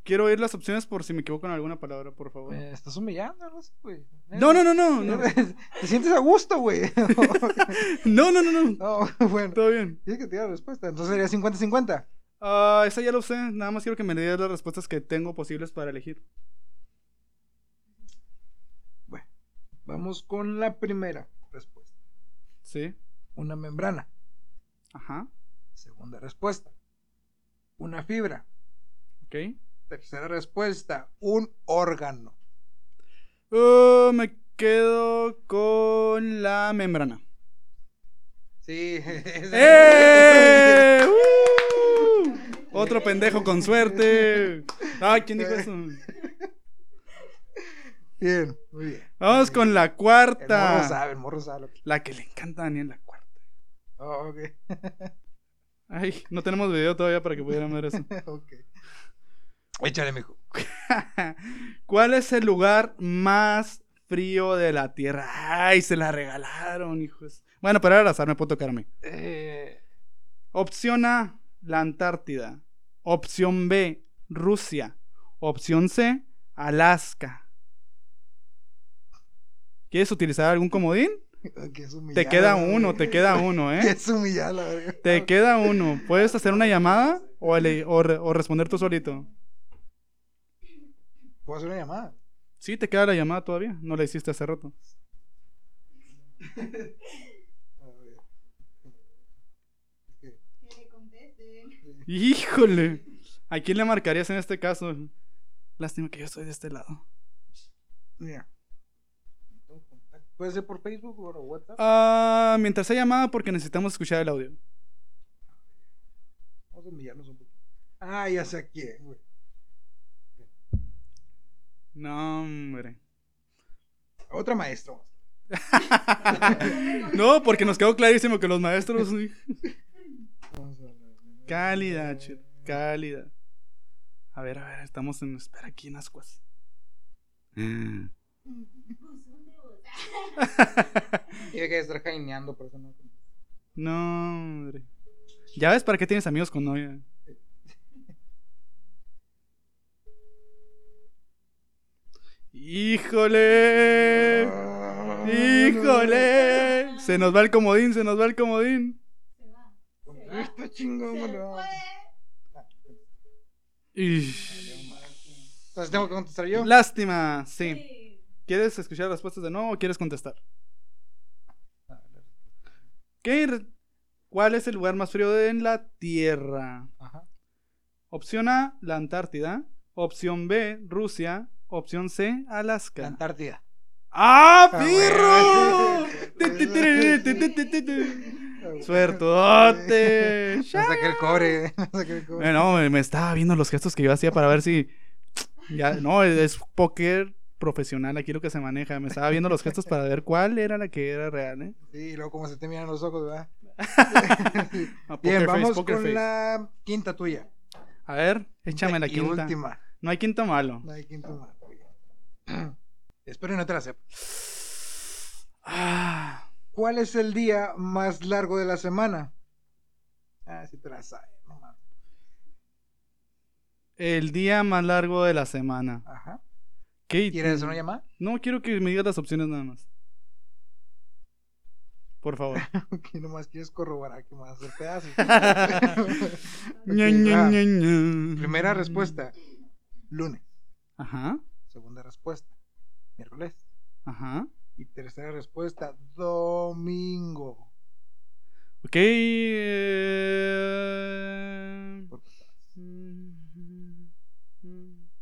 S3: quiero oír las opciones por si me equivoco en alguna palabra, por favor.
S4: Me estás humillando, así, güey.
S3: No, no, no, no. No,
S4: Te sientes a gusto, güey.
S3: no, no, no. no.
S4: no, bueno.
S3: Todo bien.
S4: Tienes que tirar la respuesta. Entonces sería 50-50.
S3: Ah, esa ya lo sé. Nada más quiero que me digas las respuestas que tengo posibles para elegir.
S4: Bueno, vamos con la primera respuesta.
S3: Sí.
S4: Una membrana.
S3: Ajá.
S4: Segunda respuesta. Una fibra.
S3: Ok.
S4: Tercera respuesta. Un órgano.
S3: Uh, me quedo con la membrana.
S4: Sí.
S3: ¡Eh! ¡Uh! Otro pendejo con suerte. Ay, ¿quién dijo eso?
S4: Bien, muy bien.
S3: Vamos con la
S4: El morro
S3: cuarta.
S4: sabe, el morro sabe. lo que-
S3: La que le encanta a Daniel, la cuarta.
S4: Oh, ok.
S3: Ay, no tenemos video todavía para que pudieran ver eso.
S4: ok. Échale, mijo.
S3: ¿Cuál es el lugar más frío de la Tierra? Ay, se la regalaron, hijos. Bueno, pero ahora azar me puedo tocar a mí.
S4: Eh,
S3: Opción A, la Antártida. Opción B, Rusia. Opción C, Alaska. ¿Quieres utilizar algún comodín?
S4: que es
S3: Te
S4: humillada,
S3: queda uno, te queda uno,
S4: Que
S3: ¿eh?
S4: Es humillada, la verga.
S3: Te queda uno. ¿Puedes hacer una llamada o, ele- o re- o responder tú solito?
S4: ¿Puedo hacer una llamada?
S3: Sí, te queda la llamada todavía. No la hiciste hace rato.
S4: A ver. Es que-
S1: le contesten.
S3: Híjole. ¿A quién le marcarías en este caso? Lástima que yo estoy de este lado.
S4: Mira. ¿Puede ser por Facebook o por WhatsApp?
S3: Ah, mientras sea llamada porque necesitamos escuchar el audio.
S4: Vamos a humillarnos un poquito. Ah, ya sé a quién, güey.
S3: No, hombre.
S4: Otra maestra.
S3: No, porque nos quedó clarísimo que los maestros. Cálida, chit, cálida. A ver, a ver, estamos en espera aquí en Ascuas.
S4: Hay que estar jaineando, por eso no.
S3: No, hombre. ¿Ya ves para qué tienes amigos con novia? ¡Híjole! ¡Híjole! Se nos va el comodín, se nos va el comodín.
S4: Está chingón, güey.
S3: Ish.
S4: Entonces tengo que contestar yo.
S3: Lástima, sí. ¿Quieres escuchar las respuestas de nuevo o quieres contestar? ¿Qué? ¿Cuál es el lugar más frío de en la Tierra?
S4: Ajá.
S3: Opción A, la Antártida. Opción B, Rusia. Opción C,
S4: La
S3: Alaska.
S4: Antártida.
S3: ¡Ah,
S4: Ah,
S3: ti, ti. Suertote.
S4: No saqué el cobre. No saqué el cobre.
S3: Bueno, me, me estaba viendo los gestos que yo hacía para ver si. Ya, no, es póker profesional aquí lo que se maneja. Me estaba viendo los gestos para ver cuál era la que era real, ¿eh?
S4: Sí, y luego como se te miran los ojos, ¿verdad? Bien,
S3: face,
S4: vamos con
S3: face.
S4: la quinta tuya.
S3: A ver, échame la
S4: y
S3: quinta.
S4: última.
S3: No hay quinto malo.
S4: No hay quinta más. Espero y no te la sepas.
S3: Ah,
S4: ¿Cuál es el día más largo de la semana? Ah, sí te la sabes. No mames.
S3: el día más largo de la semana.
S4: Ajá.
S3: ¿Qué?
S4: ¿Quieres hacer una llamada?
S3: No, quiero que me digas las opciones nada más. Por favor.
S4: que nomás quieres corroborar que me vas a hacer pedazos. Ok. Primera respuesta, lunes.
S3: Ajá,
S4: Segunda respuesta, miércoles.
S3: ajá.
S4: Y tercera respuesta, domingo.
S3: Ok. eh,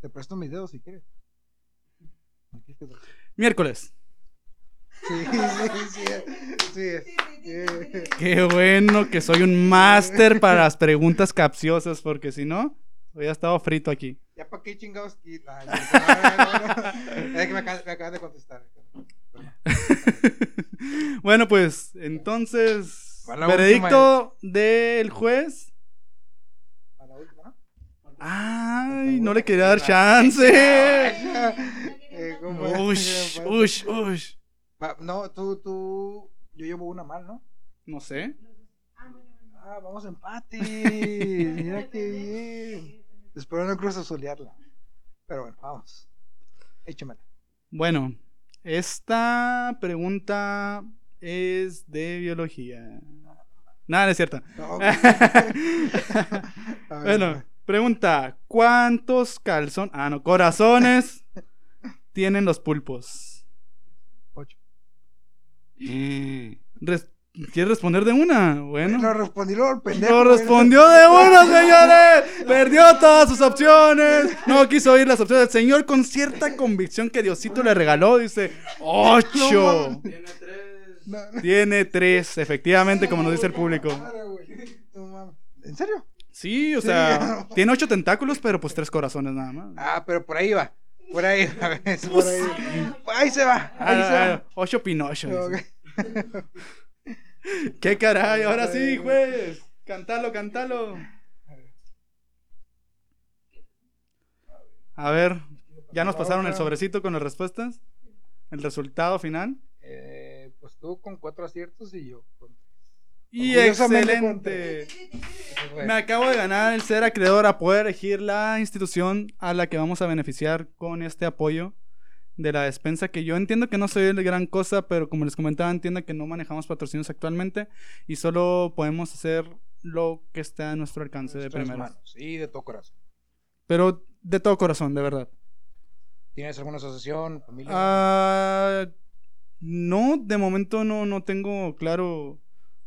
S4: Te presto mis dedos si quieres. Aquí te doy.
S3: Miércoles.
S4: Sí, sí, sí, sí, es.
S1: Sí, sí, sí, sí, sí, sí.
S3: Qué bueno que soy un máster para las preguntas capciosas, porque si no, hubiera estado frito aquí.
S4: Ya para qué chingados. Ay, no, no, no, no. Es que me acabas, me acabas de contestar.
S3: bueno, pues entonces, veredicto del juez.
S4: A la última, ¿no?
S3: Ay, no le quería dar chance.
S4: Eh, ¿cómo?
S3: Ush, ush, ush.
S4: No, tú, tú. Yo llevo una mal, ¿no?
S3: No sé.
S4: Ah, vamos a empate. Mira qué bien. Espero no cruz azulearla. Pero bueno, vamos. Échamela.
S3: Bueno, esta pregunta es de biología. Nada, no es cierto.
S4: No,
S3: Bueno, pregunta: ¿Cuántos calzones, ah, no, corazones tienen los pulpos?
S4: Ocho.
S3: Res- ¿Quieres responder de una? Bueno.
S4: Lo respondí lo pendejo.
S3: Lo respondió de una, señores. Perdió todas sus opciones. No quiso oír las opciones. El señor, con cierta convicción que Diosito le regaló, dice: ¡Ocho!
S5: Tiene tres.
S3: Tiene tres, efectivamente, como nos dice el público.
S4: ¿En serio?
S3: Sí, o
S4: Sí.
S3: sea, tiene ocho tentáculos, pero pues tres corazones nada más.
S4: Ah, pero por ahí va. Por ahí va. por ahí. Ahí se va. Ahí se
S3: Ah,
S4: va.
S3: ah, ocho Pinocho. dice. ¿Qué caray? Ahora sí, juez. Cántalo, cántalo. A ver, ¿ya nos pasaron el sobrecito con las respuestas? ¿El resultado final?
S4: Eh, pues tú con cuatro aciertos y yo con
S3: Y excelente. Me acabo de ganar el ser acreedor a poder elegir la institución a la que vamos a beneficiar con este apoyo de la despensa, que yo entiendo que no soy de gran cosa, pero como les comentaba, entiendo que no manejamos patrocinios actualmente y solo podemos hacer lo que está a nuestro alcance de
S4: nuestras
S3: primero.
S4: manos y de todo corazón.
S3: Pero de todo corazón, de verdad.
S4: ¿Tienes alguna asociación, familia?
S3: Ah, no, de momento no, no tengo claro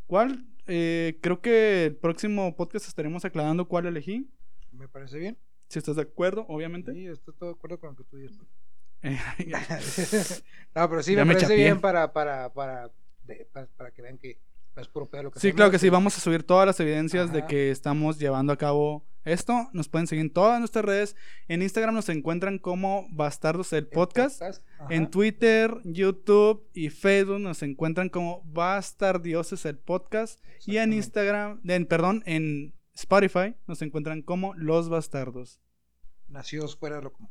S3: cuál. Eh, creo que el próximo podcast estaremos aclarando cuál elegí.
S4: Me parece bien.
S3: Si estás de acuerdo, obviamente.
S4: Sí, estoy todo de acuerdo con lo que tú dices. No, pero sí
S3: Ya
S4: me, parece
S3: chapié.
S4: bien para, para, para, para que vean que es puro pedo lo que
S3: sí,
S4: hacemos,
S3: claro que sí. Vamos a subir todas las evidencias de que estamos llevando a cabo esto. Nos pueden seguir en todas nuestras redes. En Instagram nos encuentran como Bastardos el
S4: el
S3: Podcast. En Twitter, YouTube y Facebook nos encuentran como Bastardioses el Podcast. Y en. Instagram, en, perdón, en Spotify nos encuentran como Los Bastardos.
S4: Nacidos fuera de lo común.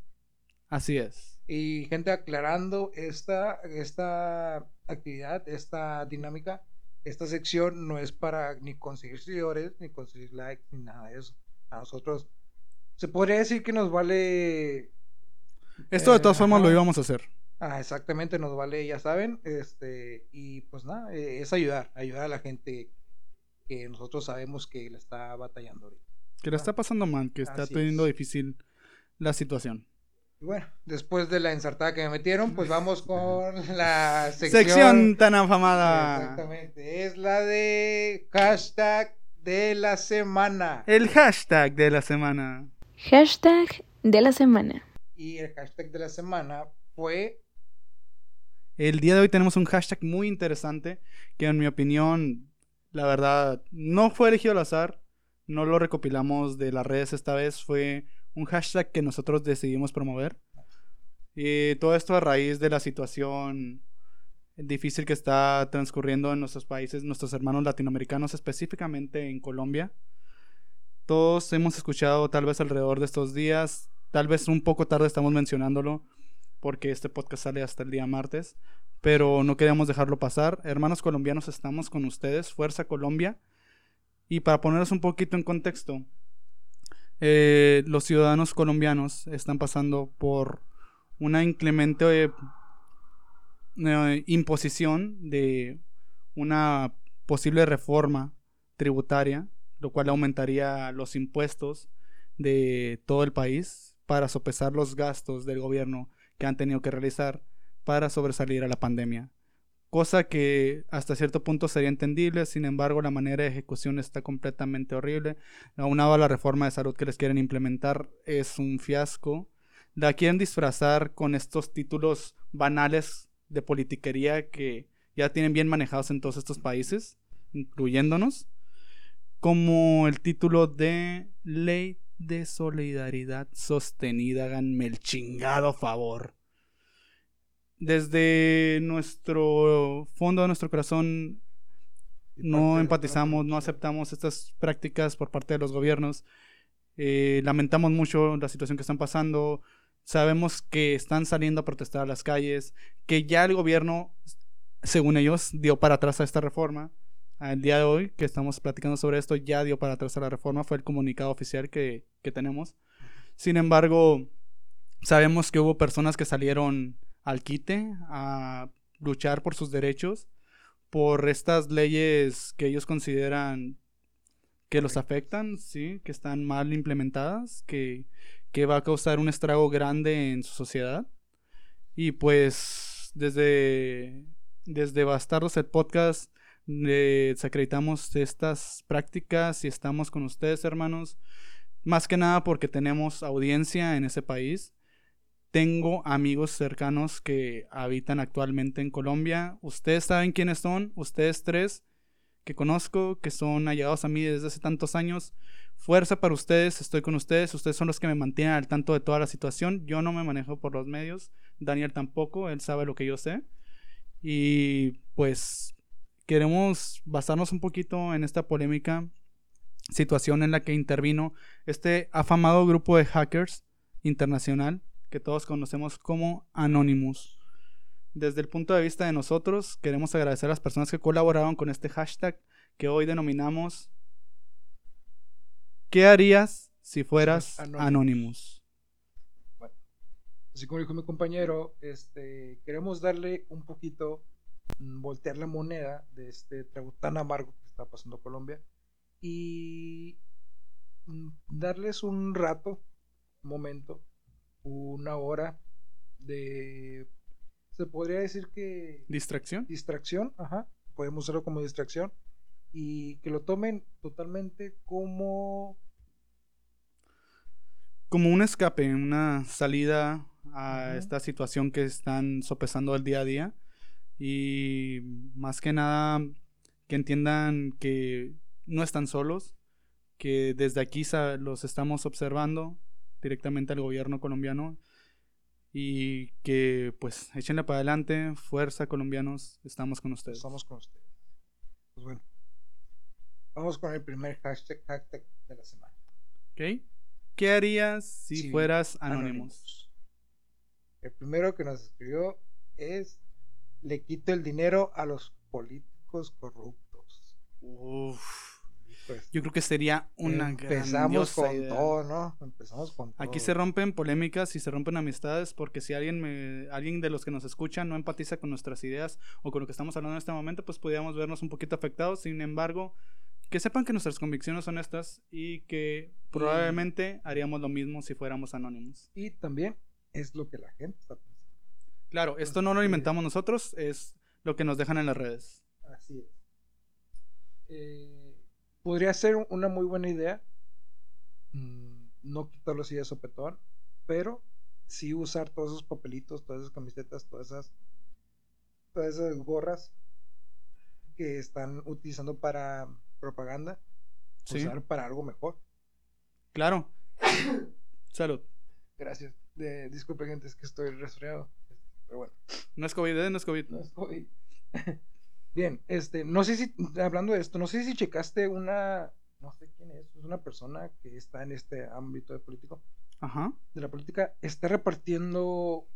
S3: Así es.
S4: Y gente aclarando esta, esta actividad, esta dinámica, esta sección no es para ni conseguir seguidores, ni conseguir likes, ni nada de eso. A nosotros se podría decir que nos vale.
S3: Esto de
S4: Eh,
S3: todas formas lo íbamos a hacer.
S4: Ah, exactamente, nos vale, ya saben. Este, y pues nada, eh, es ayudar, ayudar a la gente que nosotros sabemos que la está batallando ahorita.
S3: Que le está pasando mal, que está
S4: Así
S3: teniendo
S4: es.
S3: difícil la situación.
S4: Y bueno, después de la ensartada que me metieron, pues vamos con la sección.
S3: Sección tan afamada.
S4: Exactamente, es la de hashtag de la semana.
S3: El hashtag de la semana.
S2: Hashtag de la semana.
S4: Y el hashtag de la semana fue
S3: El día de hoy tenemos un hashtag muy interesante que en mi opinión, la verdad, no fue elegido al azar. No lo recopilamos de las redes esta vez. Fue un hashtag que nosotros decidimos promover. Y todo esto a raíz de la situación difícil que está transcurriendo en nuestros países, nuestros hermanos latinoamericanos, específicamente en Colombia. Todos hemos escuchado tal vez alrededor de estos días, tal vez un poco tarde estamos mencionándolo, porque este podcast sale hasta el día martes, pero no queríamos dejarlo pasar. Hermanos colombianos, estamos con ustedes, Fuerza Colombia. Y para ponernos un poquito en contexto, eh, los ciudadanos colombianos están pasando por una inclemente eh, eh, imposición de una posible reforma tributaria, lo cual aumentaría los impuestos de todo el país para sopesar los gastos del gobierno que han tenido que realizar para sobresalir a la pandemia. Cosa que hasta cierto punto sería entendible, sin embargo la manera de ejecución está completamente horrible. Aunado a la reforma de salud que les quieren implementar es un fiasco. La quieren disfrazar con estos títulos banales de politiquería que ya tienen bien manejados en todos estos países, incluyéndonos, como el título de Ley de Solidaridad Sostenida, háganme el chingado favor. Desde nuestro fondo de nuestro corazón no empatizamos, no aceptamos estas prácticas por parte de los gobiernos. Eh, lamentamos mucho la situación que están pasando. Sabemos que están saliendo a protestar a las calles, que ya el gobierno, según ellos, dio para atrás a esta reforma. Al día de hoy, que estamos platicando sobre esto, ya dio para atrás a la reforma, fue el comunicado oficial que, que tenemos. Sin embargo, sabemos que hubo personas que salieron al quite a luchar por sus derechos, por estas leyes que ellos consideran que los afectan, sí, que están mal implementadas, que, que va a causar un estrago grande en su sociedad. Y pues desde, desde Bastardos el podcast desacreditamos estas prácticas y estamos con ustedes, hermanos. Más que nada porque tenemos audiencia en ese país. Tengo amigos cercanos que habitan actualmente en Colombia. Ustedes saben quiénes son, ustedes tres que conozco, que son allegados a mí desde hace tantos años. Fuerza para ustedes, estoy con ustedes, ustedes son los que me mantienen al tanto de toda la situación. Yo no me manejo por los medios, Daniel tampoco, él sabe lo que yo sé. Y pues queremos basarnos un poquito en esta polémica situación en la que intervino este afamado grupo de hackers internacional que todos conocemos como Anonymous. Desde el punto de vista de nosotros, queremos agradecer a las personas que colaboraron con este hashtag que hoy denominamos ¿Qué harías si fueras
S4: Anonymous.
S3: Anonymous?
S4: Así como dijo mi compañero, este, queremos darle un poquito, mm, voltear la moneda de este trago tan amargo que está pasando Colombia y mm, darles un rato, un momento, una hora de, se podría decir que
S3: ¿Distracción?
S4: distracción, ajá, podemos usarlo como distracción y que lo tomen totalmente como
S3: Como un escape, una salida a esta situación que están sopesando el día a día. Y más que nada, que entiendan que no están solos, que desde aquí los estamos observando directamente al gobierno colombiano y que pues échenle para adelante, fuerza colombianos, estamos con ustedes.
S4: estamos con ustedes. Pues bueno, vamos con el primer hashtag, hashtag de la semana.
S3: ¿Ok? ¿Qué harías si
S4: Sí,
S3: fueras? Anonymous.
S4: El primero que nos escribió es le quito el dinero a los políticos corruptos.
S3: Uf,
S4: Pues,
S3: yo creo que sería una
S4: empezamos con
S3: idea.
S4: todo, ¿no? Empezamos con todo.
S3: Aquí se rompen polémicas y se rompen amistades porque si alguien me, alguien de los que nos escuchan no empatiza con nuestras ideas o con lo que estamos hablando en este momento, pues podríamos vernos un poquito afectados. Sin embargo, que sepan que nuestras convicciones son estas y que probablemente haríamos lo mismo si fuéramos anónimos.
S4: Y también es lo que la gente está pensando.
S3: Claro, esto no lo inventamos nosotros, es lo que nos dejan en las redes.
S4: Así es. Eh, podría ser una muy buena idea. mm, No quitarlo así de sopetón, pero sí usar todos esos papelitos, todas esas camisetas, todas esas, todas esas gorras que están utilizando para propaganda,
S3: Sí,
S4: usar para algo mejor.
S3: claro. Salud.
S4: Gracias. De, disculpe, gente, es que estoy resfriado. Pero bueno.
S3: No es COVID, ¿eh? No es COVID.
S4: No es COVID. Bien, este, no sé si, hablando de esto, no sé si checaste una, no sé quién es, es una persona que está en este ámbito de político,
S3: Ajá.
S4: de la política, está repartiendo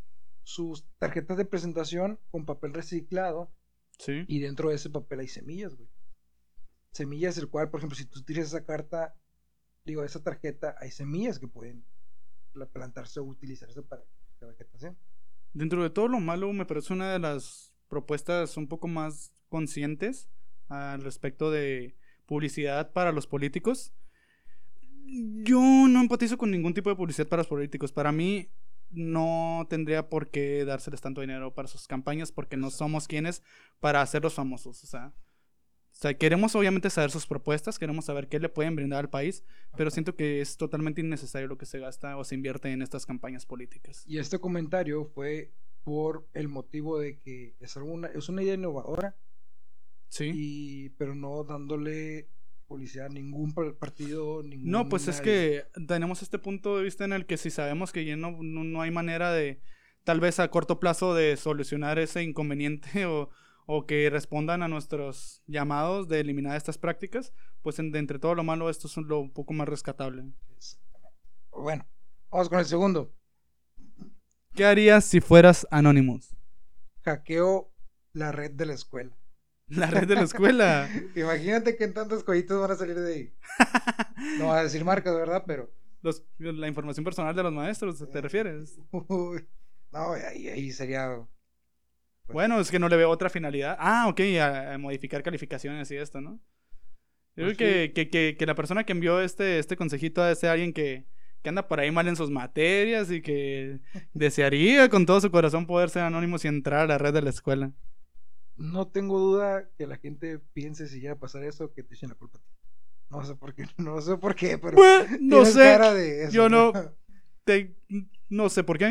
S4: sus tarjetas de presentación con papel reciclado
S3: Sí.
S4: y dentro de ese papel hay semillas, güey. Semillas, el cual, por ejemplo, si tú tiras esa carta, digo, esa tarjeta, hay semillas que pueden pla- plantarse o utilizarse para la vegetación.
S3: Dentro de todo lo malo, me parece una de las propuestas un poco más conscientes al respecto de publicidad para los políticos. Yo no empatizo con ningún tipo de publicidad para los políticos. Para mí no tendría por qué dárseles tanto dinero para sus campañas porque no somos quienes para hacerlos famosos. O sea, o sea, queremos obviamente saber sus propuestas, queremos saber qué le pueden brindar al país, pero siento que es totalmente innecesario lo que se gasta o se invierte en estas campañas políticas.
S4: Y este comentario fue por el motivo de que es, alguna, es una idea innovadora,
S3: Sí.
S4: y, pero no dándole publicidad a ningún par- partido, ningún
S3: No, pues es que tenemos este punto de vista en el que si sabemos que ya no, no, no hay manera de, tal vez a corto plazo, de solucionar ese inconveniente o, o que respondan a nuestros llamados de eliminar estas prácticas, pues en- de entre todo lo malo esto es lo un poco más rescatable.
S4: Bueno, vamos con el segundo.
S3: ¿Qué harías si fueras Anonymous?
S4: Hackeo la red de la escuela.
S3: La red de la escuela.
S4: Imagínate que en tantos cojitos van a salir de ahí. No va a decir marcas, ¿verdad? Pero.
S3: Los- la información personal de los maestros, ¿te refieres?
S4: uy, no, ahí, ahí sería.
S3: Bueno, es que no le veo otra finalidad. Ah, ok, a, a modificar calificaciones y esto, ¿no? Yo
S4: Pues
S3: creo que, que, que, que la persona que envió este, este consejito ha de ser alguien que, que anda por ahí mal en sus materias y que desearía con todo su corazón poder ser anónimo y entrar a la red de la escuela.
S4: No tengo duda que la gente piense si llega a pasar eso, que te echen la culpa a ti. No sé por qué, no sé por qué, pero.
S3: Pues, no sé,
S4: cara de eso,
S3: yo no- te- no sé por qué.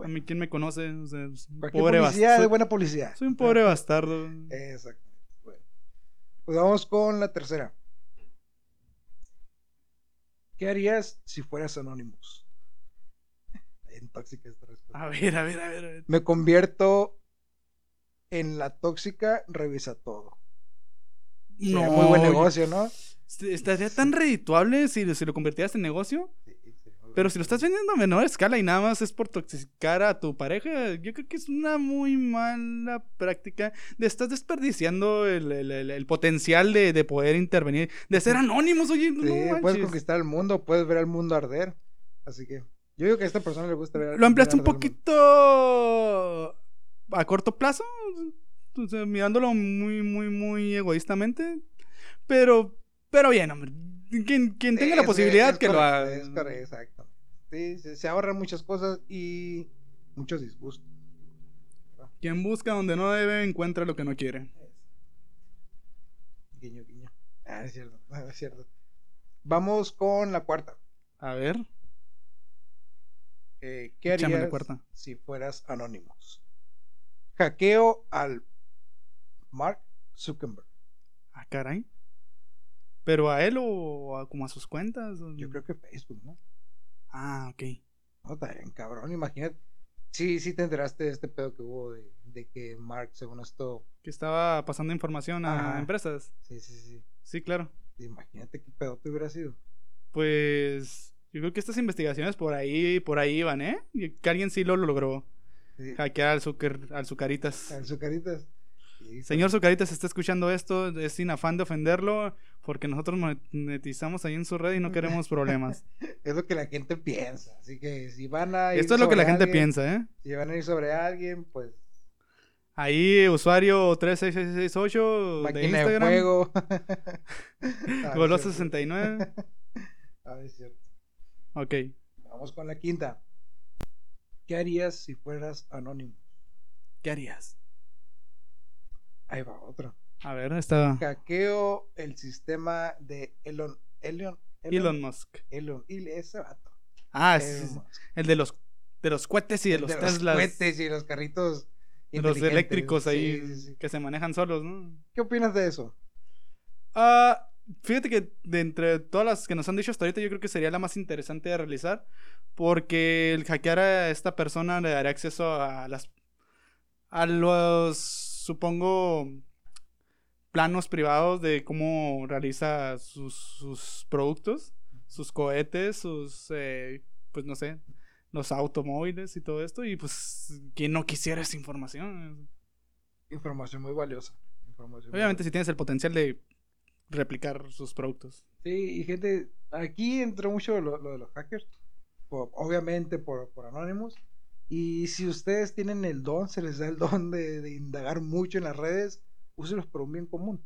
S3: A mí, ¿quién me conoce? O sea, pobre bastardo.
S4: es buena publicidad.
S3: Soy un pobre bastardo.
S4: Exacto. Bueno. Pues vamos con la tercera. ¿Qué harías si fueras Anonymous? En tóxica esta respuesta.
S3: A ver, a ver, a ver. a ver.
S4: Me convierto en la tóxica, revisa todo. Sería muy buen
S3: No,
S4: negocio, ¿no?
S3: Est- Estaría tan redituable si, si lo convirtieras en negocio.
S4: Sí,
S3: Pero si lo estás vendiendo a menor escala y nada más es por toxicar a tu pareja, yo creo que es una muy mala práctica. De estás desperdiciando el, el- el- el potencial de, de poder intervenir, de ser anónimos, oye. no
S4: Sí, puedes conquistar el mundo, puedes ver al mundo arder. Así que yo digo que a esta persona le gusta ver
S3: Lo ampliaste un poquito a corto plazo, o sea, mirándolo muy, muy, muy egoístamente. Pero, pero bien, hombre. Quien, quien tenga la posibilidad
S4: es
S3: que lo haga.
S4: Es correcto, exacto. Sí, se, se ahorran muchas cosas y muchos disgustos.
S3: Quien busca donde no debe, encuentra lo que no quiere.
S4: Guiño, guiño. Ah, es cierto, es cierto. Vamos con la cuarta.
S3: A ver,
S4: Eh, ¿Qué
S3: la
S4: harías
S3: cuarta.
S4: si fueras Anonymous? Hackeo al Mark Zuckerberg.
S3: ah, caray. ¿Pero a él o a- como a sus cuentas? o-
S4: Yo creo que Facebook, ¿no?
S3: Ah, ok.
S4: No, está bien, cabrón, imagínate. Sí, sí te enteraste de este pedo que hubo de, de que Mark, según esto.
S3: Que estaba pasando información a
S4: Ajá.
S3: empresas.
S4: Sí, sí, sí.
S3: Sí, claro.
S4: Imagínate qué pedo te hubiera sido.
S3: Pues yo creo que estas investigaciones por ahí, por ahí iban, ¿eh? Que alguien sí lo logró.
S4: Sí.
S3: Hackear al, Zucker, al Zucaritas.
S4: Al Zucaritas.
S3: Señor Zucaritas, está escuchando esto, es sin afán de ofenderlo, porque nosotros monetizamos ahí en su red y no queremos problemas.
S4: Es lo que la gente piensa. Así que si van a ir
S3: Esto es lo que la gente
S4: alguien,
S3: piensa, ¿eh?
S4: Si van a ir sobre alguien, pues
S3: Ahí, usuario 36668 de Instagram,
S4: fuego. Ah,
S3: Goloso
S4: es cierto.
S3: 69.
S4: Ah, es cierto.
S3: Ok.
S4: Vamos con la quinta. ¿Qué harías si fueras anónimo?
S3: ¿Qué harías?
S4: Ahí va otra.
S3: A ver, está
S4: Hackeo el sistema de Elon. Elon.
S3: Elon Musk.
S4: Elon. y ese vato.
S3: Ah,
S4: Musk.
S3: el de los de los cohetes y de
S4: El
S3: los
S4: de los cohetes y los carritos.
S3: los eléctricos ahí
S4: Sí, sí, sí.
S3: que se manejan solos, ¿no?
S4: ¿Qué opinas de eso?
S3: Ah, fíjate que de entre todas las que nos han dicho hasta ahorita, yo creo que sería la más interesante de realizar. Porque el hackear a esta persona le daría acceso a las. a los. Supongo. planos privados de cómo realiza sus, sus productos, sus cohetes, sus. eh, pues no sé. los automóviles y todo esto. Y pues. ¿quién no quisiera esa información?
S4: Información muy valiosa. Información muy
S3: Obviamente, si tienes el potencial de replicar sus productos.
S4: Sí, y gente, aquí entró mucho lo, lo de los hackers, por- obviamente por, por Anonymous. Y si ustedes tienen el don, se les da el don de, de indagar mucho en las redes, úselos por un bien común.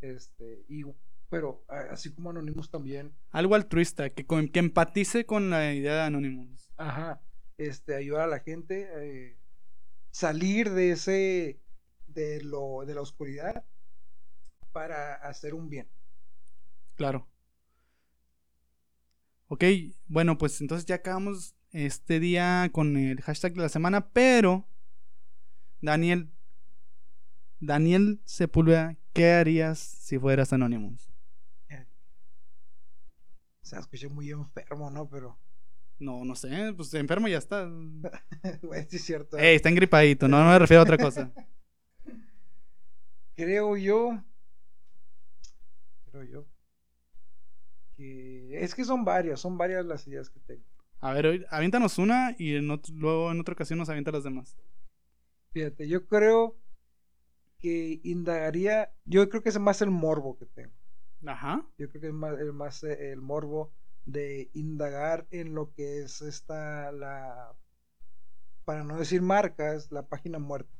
S4: Este, y, pero así como Anonymous también,
S3: Algo altruista, que, con- que empatice con la idea de Anonymous.
S4: ajá, este, ayudar a la gente eh, salir de ese, de lo, de la oscuridad para hacer un bien.
S3: Claro. Ok, bueno, pues entonces ya acabamos este día con el hashtag de la semana, pero Daniel, Daniel Sepúlveda, ¿qué harías si fueras Anonymous?
S4: O sea, escuché muy enfermo, ¿no? Pero,
S3: No, no sé, pues enfermo ya está.
S4: sí es cierto.
S3: Ey, está engripadito, no, no me refiero a otra cosa.
S4: creo yo creo yo que es que son varias son varias las ideas que tengo
S3: A ver, aviéntanos una y en otro- luego en otra ocasión nos avienta las demás.
S4: fíjate yo creo que indagaría yo creo que es más el morbo que tengo
S3: Ajá.
S4: yo creo que es más el más eh, el morbo de indagar en lo que es esta la para no decir marcas la página muerta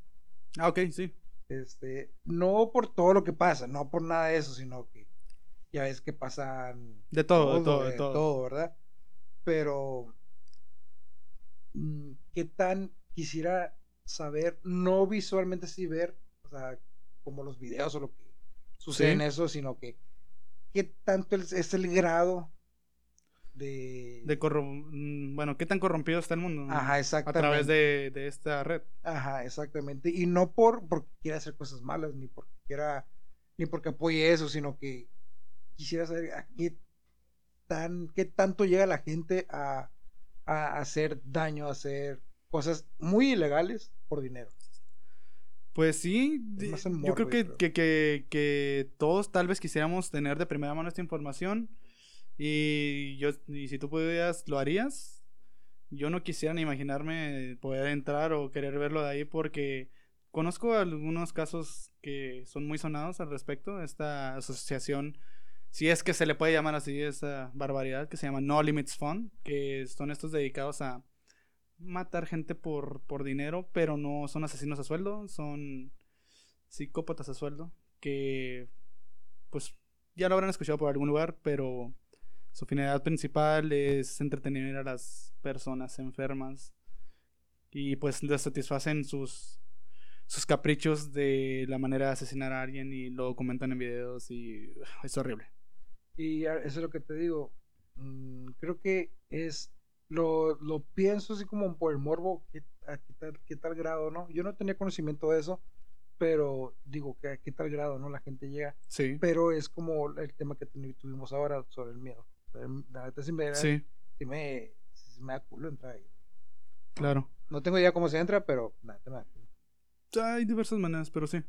S3: Ah, ok, sí.
S4: este no por todo lo que pasa no por nada de eso sino que ya ves que pasan
S3: De todo, de todo, de
S4: de
S3: todo.
S4: ¿verdad? Pero, mm, ¿qué tan quisiera saber, no visualmente sí ver, o sea, como los videos o lo que sucede
S3: Sí.
S4: en eso, sino que, ¿qué tanto es, el grado de...
S3: De mm, bueno, ¿qué tan corrompido está el mundo?
S4: Ajá,
S3: A
S4: exactamente.
S3: través de, de esta red.
S4: Ajá, exactamente. Y no por porque quiera hacer cosas malas, ni porque quiera, ni porque apoye eso, sino que quisiera saber a qué tan, qué tanto llega la gente a, a hacer daño, a hacer cosas muy ilegales por dinero.
S3: Pues sí, yo creo que, que, que, que todos tal vez quisiéramos tener de primera mano esta información. Y yo, y si tú pudieras, ¿lo harías? Yo no quisiera ni imaginarme poder entrar o querer verlo de ahí porque conozco algunos casos que son muy sonados al respecto. Esta asociación, si es que se le puede llamar así, esa barbaridad que se llama No Limits Fund, que son estos dedicados a matar gente por, por dinero, pero no son asesinos a sueldo, son psicópatas a sueldo, que pues ya lo habrán escuchado por algún lugar, pero su finalidad principal es entretener a las personas enfermas y pues les satisfacen sus sus caprichos de la manera de asesinar a alguien y lo comentan en videos y es horrible.
S4: Y eso es lo que te digo. mm, creo que es. Lo, lo pienso así como por el morbo, ¿qué, a qué tal, qué tal grado, ¿no? Yo no tenía conocimiento de eso, pero digo que a qué tal grado, ¿no? La gente llega.
S3: Sí,
S4: Pero es como el tema que tuvimos ahora sobre el miedo. La neta sí me,
S3: sí,
S4: sí me, me da culo entrar ahí.
S3: claro.
S4: No tengo idea cómo se entra, pero la neta me da culo.
S3: Hay diversas maneras, pero sí.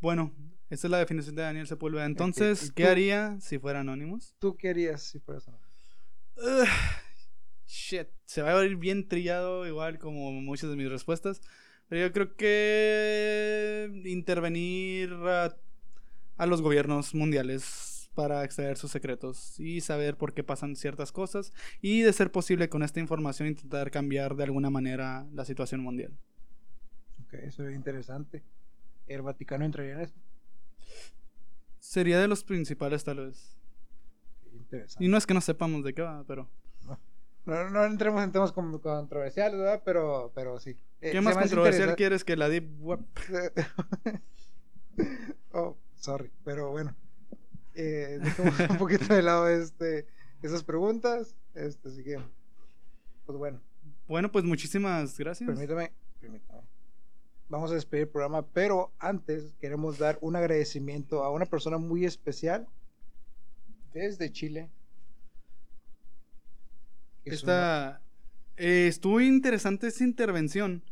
S3: Bueno, esa es la definición de Daniel Sepúlveda. Entonces,
S4: ¿y
S3: ¿qué haría si fuera Anonymous?
S4: ¿Tú qué harías si fueras anónimo?
S3: Ugh, shit, se va a ir bien trillado, igual como muchas de mis respuestas. Pero yo creo que intervenir a, a los gobiernos mundiales para extraer sus secretos y saber por qué pasan ciertas cosas y de ser posible con esta información intentar cambiar de alguna manera la situación mundial.
S4: Ok, eso es interesante. ¿El Vaticano entraría en eso?
S3: Sería de los principales tal vez.
S4: Interesante.
S3: Y no es que no sepamos de qué va, pero...
S4: No, no entremos en temas como controversiales, ¿verdad? Pero, pero sí. Eh,
S3: ¿Qué más controversial quieres que la Deep Web?
S4: Oh, sorry, pero bueno. Eh, dejemos un poquito de lado este, esas preguntas. Este, así que, pues bueno,
S3: Bueno, pues muchísimas gracias.
S4: permítame, permítame. Vamos a despedir el programa, pero antes queremos dar un agradecimiento a una persona muy especial desde Chile. Es una-
S3: eh, estuvo interesante esa intervención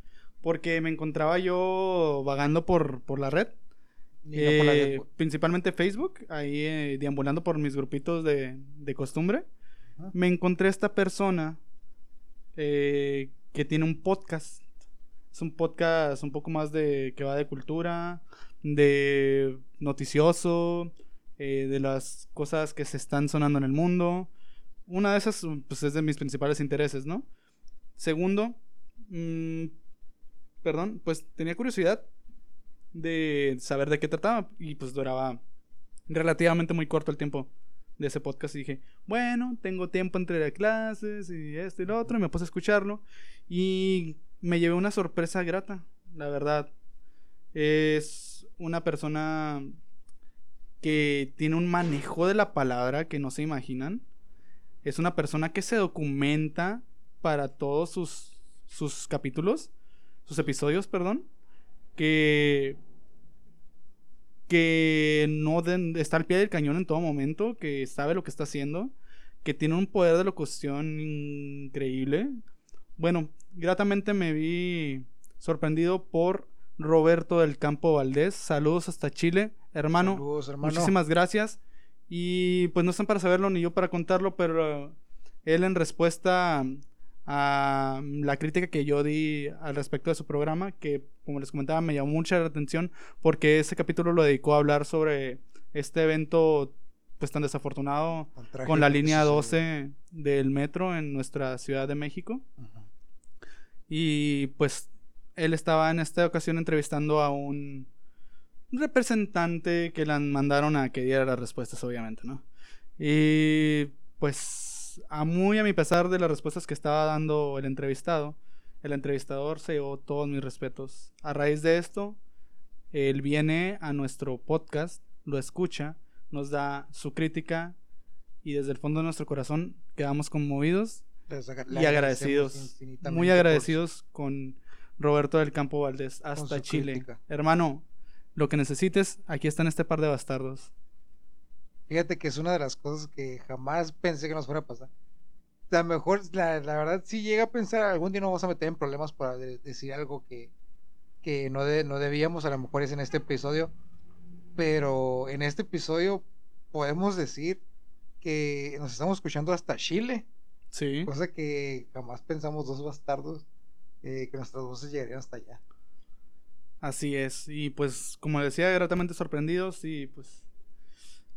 S3: porque me encontraba yo vagando por, por la red,
S4: por la
S3: eh,
S4: lengua.
S3: principalmente Facebook, ahí eh, deambulando por mis grupitos de, de costumbre. Me encontré esta persona eh, que tiene un podcast. Es un podcast un poco más de que va de cultura, de noticioso, eh, de las cosas que se están sonando en el mundo. Una de esas pues, es de mis principales intereses, ¿no? Segundo, mm, perdón, pues tenía curiosidad de saber de qué trataba y pues duraba relativamente muy corto el tiempo de ese podcast y dije, bueno, tengo tiempo entre las clases y esto y lo otro, y me puse a escucharlo y me llevé una sorpresa grata, la verdad. Es una persona que tiene un manejo de la palabra que no se imaginan. Es una persona que se documenta para todos sus, sus capítulos, sus episodios, perdón, que que no está al pie del cañón en todo momento, que sabe lo que está haciendo, que tiene un poder de locución increíble. Bueno, gratamente me vi sorprendido por Roberto del Campo Valdés. Saludos hasta Chile, hermano.
S4: Saludos, hermano.
S3: Muchísimas gracias. Y pues no están para saberlo ni yo para contarlo, pero él en respuesta a la crítica que yo di al respecto de su programa, que como les comentaba me llamó mucha la atención porque ese capítulo lo dedicó a hablar sobre este evento pues tan desafortunado con la línea
S4: sucedió.
S3: 12 del metro en nuestra Ciudad de México.
S4: Ujú.
S3: Y pues él estaba en esta ocasión entrevistando a un representante que la mandaron a que diera las respuestas, obviamente, ¿no? Y pues a muy a mi pesar de las respuestas que estaba dando el entrevistado, el entrevistador se llevó todos mis respetos. A raíz de esto, él viene a nuestro podcast, lo escucha, nos da su crítica y desde el fondo de nuestro corazón quedamos conmovidos
S4: Les
S3: y agradecidos, muy
S4: por
S3: agradecidos con Roberto del Campo Valdés hasta Chile.
S4: crítica.
S3: Hermano, lo que necesites, aquí están este par de bastardos.
S4: Fíjate que es una de las cosas que jamás pensé que nos fuera a pasar. A lo mejor, la, la verdad, sí llega a pensar, algún día nos vamos a meter en problemas para de- decir algo que, que no, de- no debíamos, a lo mejor es en este episodio. Pero en este episodio podemos decir que nos estamos escuchando hasta Chile,
S3: Sí.
S4: cosa que jamás pensamos dos bastardos eh, que nuestras voces llegarían hasta allá.
S3: Así es. Y pues, como decía, gratamente sorprendidos y pues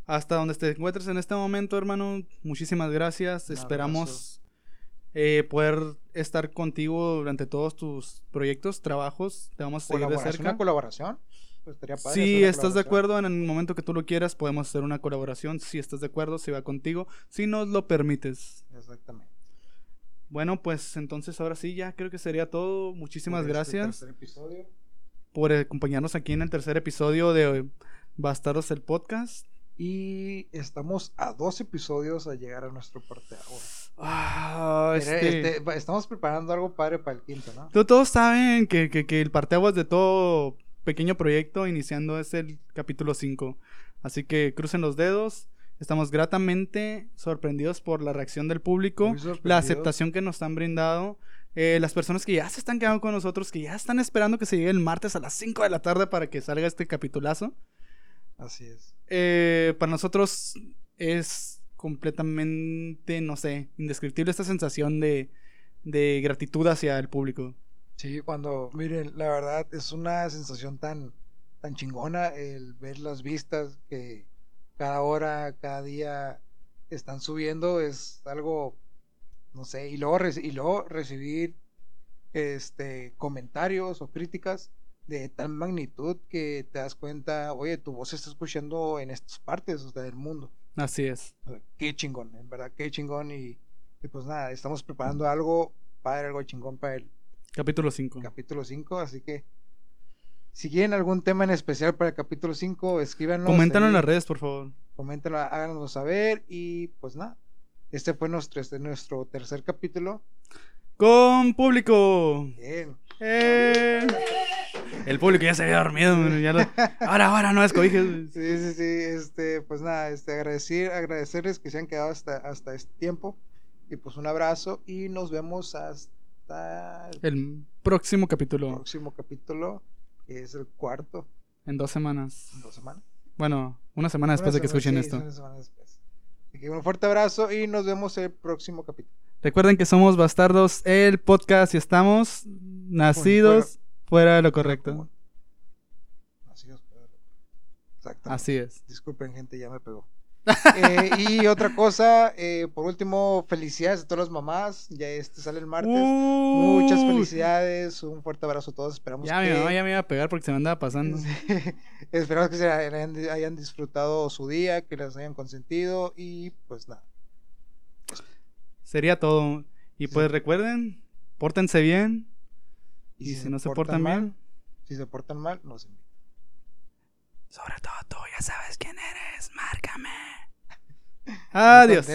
S3: hasta donde te encuentres en este momento, hermano, muchísimas gracias.
S4: Un
S3: Esperamos eh, poder estar contigo durante todos tus proyectos, trabajos. Te vamos a seguir de cerca.
S4: una colaboración. Pues estaría padre hacer
S3: Si estás de acuerdo, en el momento que tú lo quieras, podemos hacer una colaboración. Si estás de acuerdo, si va contigo. Si nos lo permites.
S4: Exactamente.
S3: Bueno, pues entonces ahora sí, ya creo que sería todo. Muchísimas
S4: Por este
S3: gracias
S4: episodio.
S3: por acompañarnos aquí en el tercer episodio de Bastardos el Podcast.
S4: Y estamos a dos episodios a llegar a nuestro parte ahora.
S3: Ah, este-
S4: este, estamos preparando algo padre para el quinto, ¿no?
S3: To- Todos saben que, que, que el parteaguas de todo pequeño proyecto iniciando es el capítulo 5. Así que crucen los dedos. Estamos gratamente sorprendidos por la reacción del público, la aceptación que nos han brindado, eh, las personas que ya se están quedando con nosotros, que ya están esperando que se llegue el martes a las 5 de la tarde para que salga este capitulazo.
S4: Así es.
S3: Eh, para nosotros es completamente, no sé, indescriptible esta sensación de, de gratitud hacia el público.
S4: Sí, cuando, miren, la verdad es una sensación tan, tan chingona el ver las vistas que cada hora, cada día están subiendo, es algo, no sé, y luego, y luego recibir este comentarios o críticas de tal magnitud que te das cuenta, oye, tu voz se está escuchando en estas partes o sea, del mundo.
S3: Así es.
S4: O sea, qué chingón, en verdad, qué chingón. Y, y pues nada, estamos preparando algo padre, algo chingón para el
S3: Capítulo 5.
S4: capítulo 5, así que Si quieren algún tema en especial para el capítulo 5, escríbanos.
S3: Coméntanos en las redes, por favor.
S4: Coméntenlo, háganos saber. Y pues nada. Este fue nuestro, este, nuestro tercer capítulo.
S3: Con público.
S4: Bien.
S3: Eh. El público ya se había dormido. ya lo- Ahora, ahora no escogiges.
S4: Sí, sí, sí. Este, pues nada, este, agradecer, agradecerles que se han quedado hasta, hasta este tiempo. Y pues un abrazo y nos vemos hasta el
S3: El próximo capítulo.
S4: próximo capítulo, que es el cuarto
S3: En dos semanas.
S4: en dos semanas.
S3: Bueno, una semana después
S4: Una
S3: de que
S4: semana-
S3: escuchen
S4: sí,
S3: esto.
S4: una semana después. Así que un fuerte abrazo y nos vemos el próximo capítulo.
S3: Recuerden que somos Bastardos, el podcast, y estamos nacidos fuera de lo correcto.
S4: Común. Así es, pero- Exactamente.
S3: Así es.
S4: Disculpen, gente, ya me pegó. Eh, y otra cosa, eh, por último, felicidades a todas las mamás. Ya este sale el martes. Muchas
S3: Uh,
S4: felicidades, un fuerte abrazo a todos. Esperamos
S3: Ya mi
S4: que,
S3: mamá ya me iba a pegar porque se me andaba pasando.
S4: esperamos que se hayan, hayan disfrutado su día, que les hayan consentido y pues nada.
S3: Sería todo. Y pues recuerden, pórtense bien. Y, si no se portan
S4: mal,
S3: bien,
S4: si se portan mal, no se
S3: sobre todo tú, ya sabes quién eres, márcame. Adiós.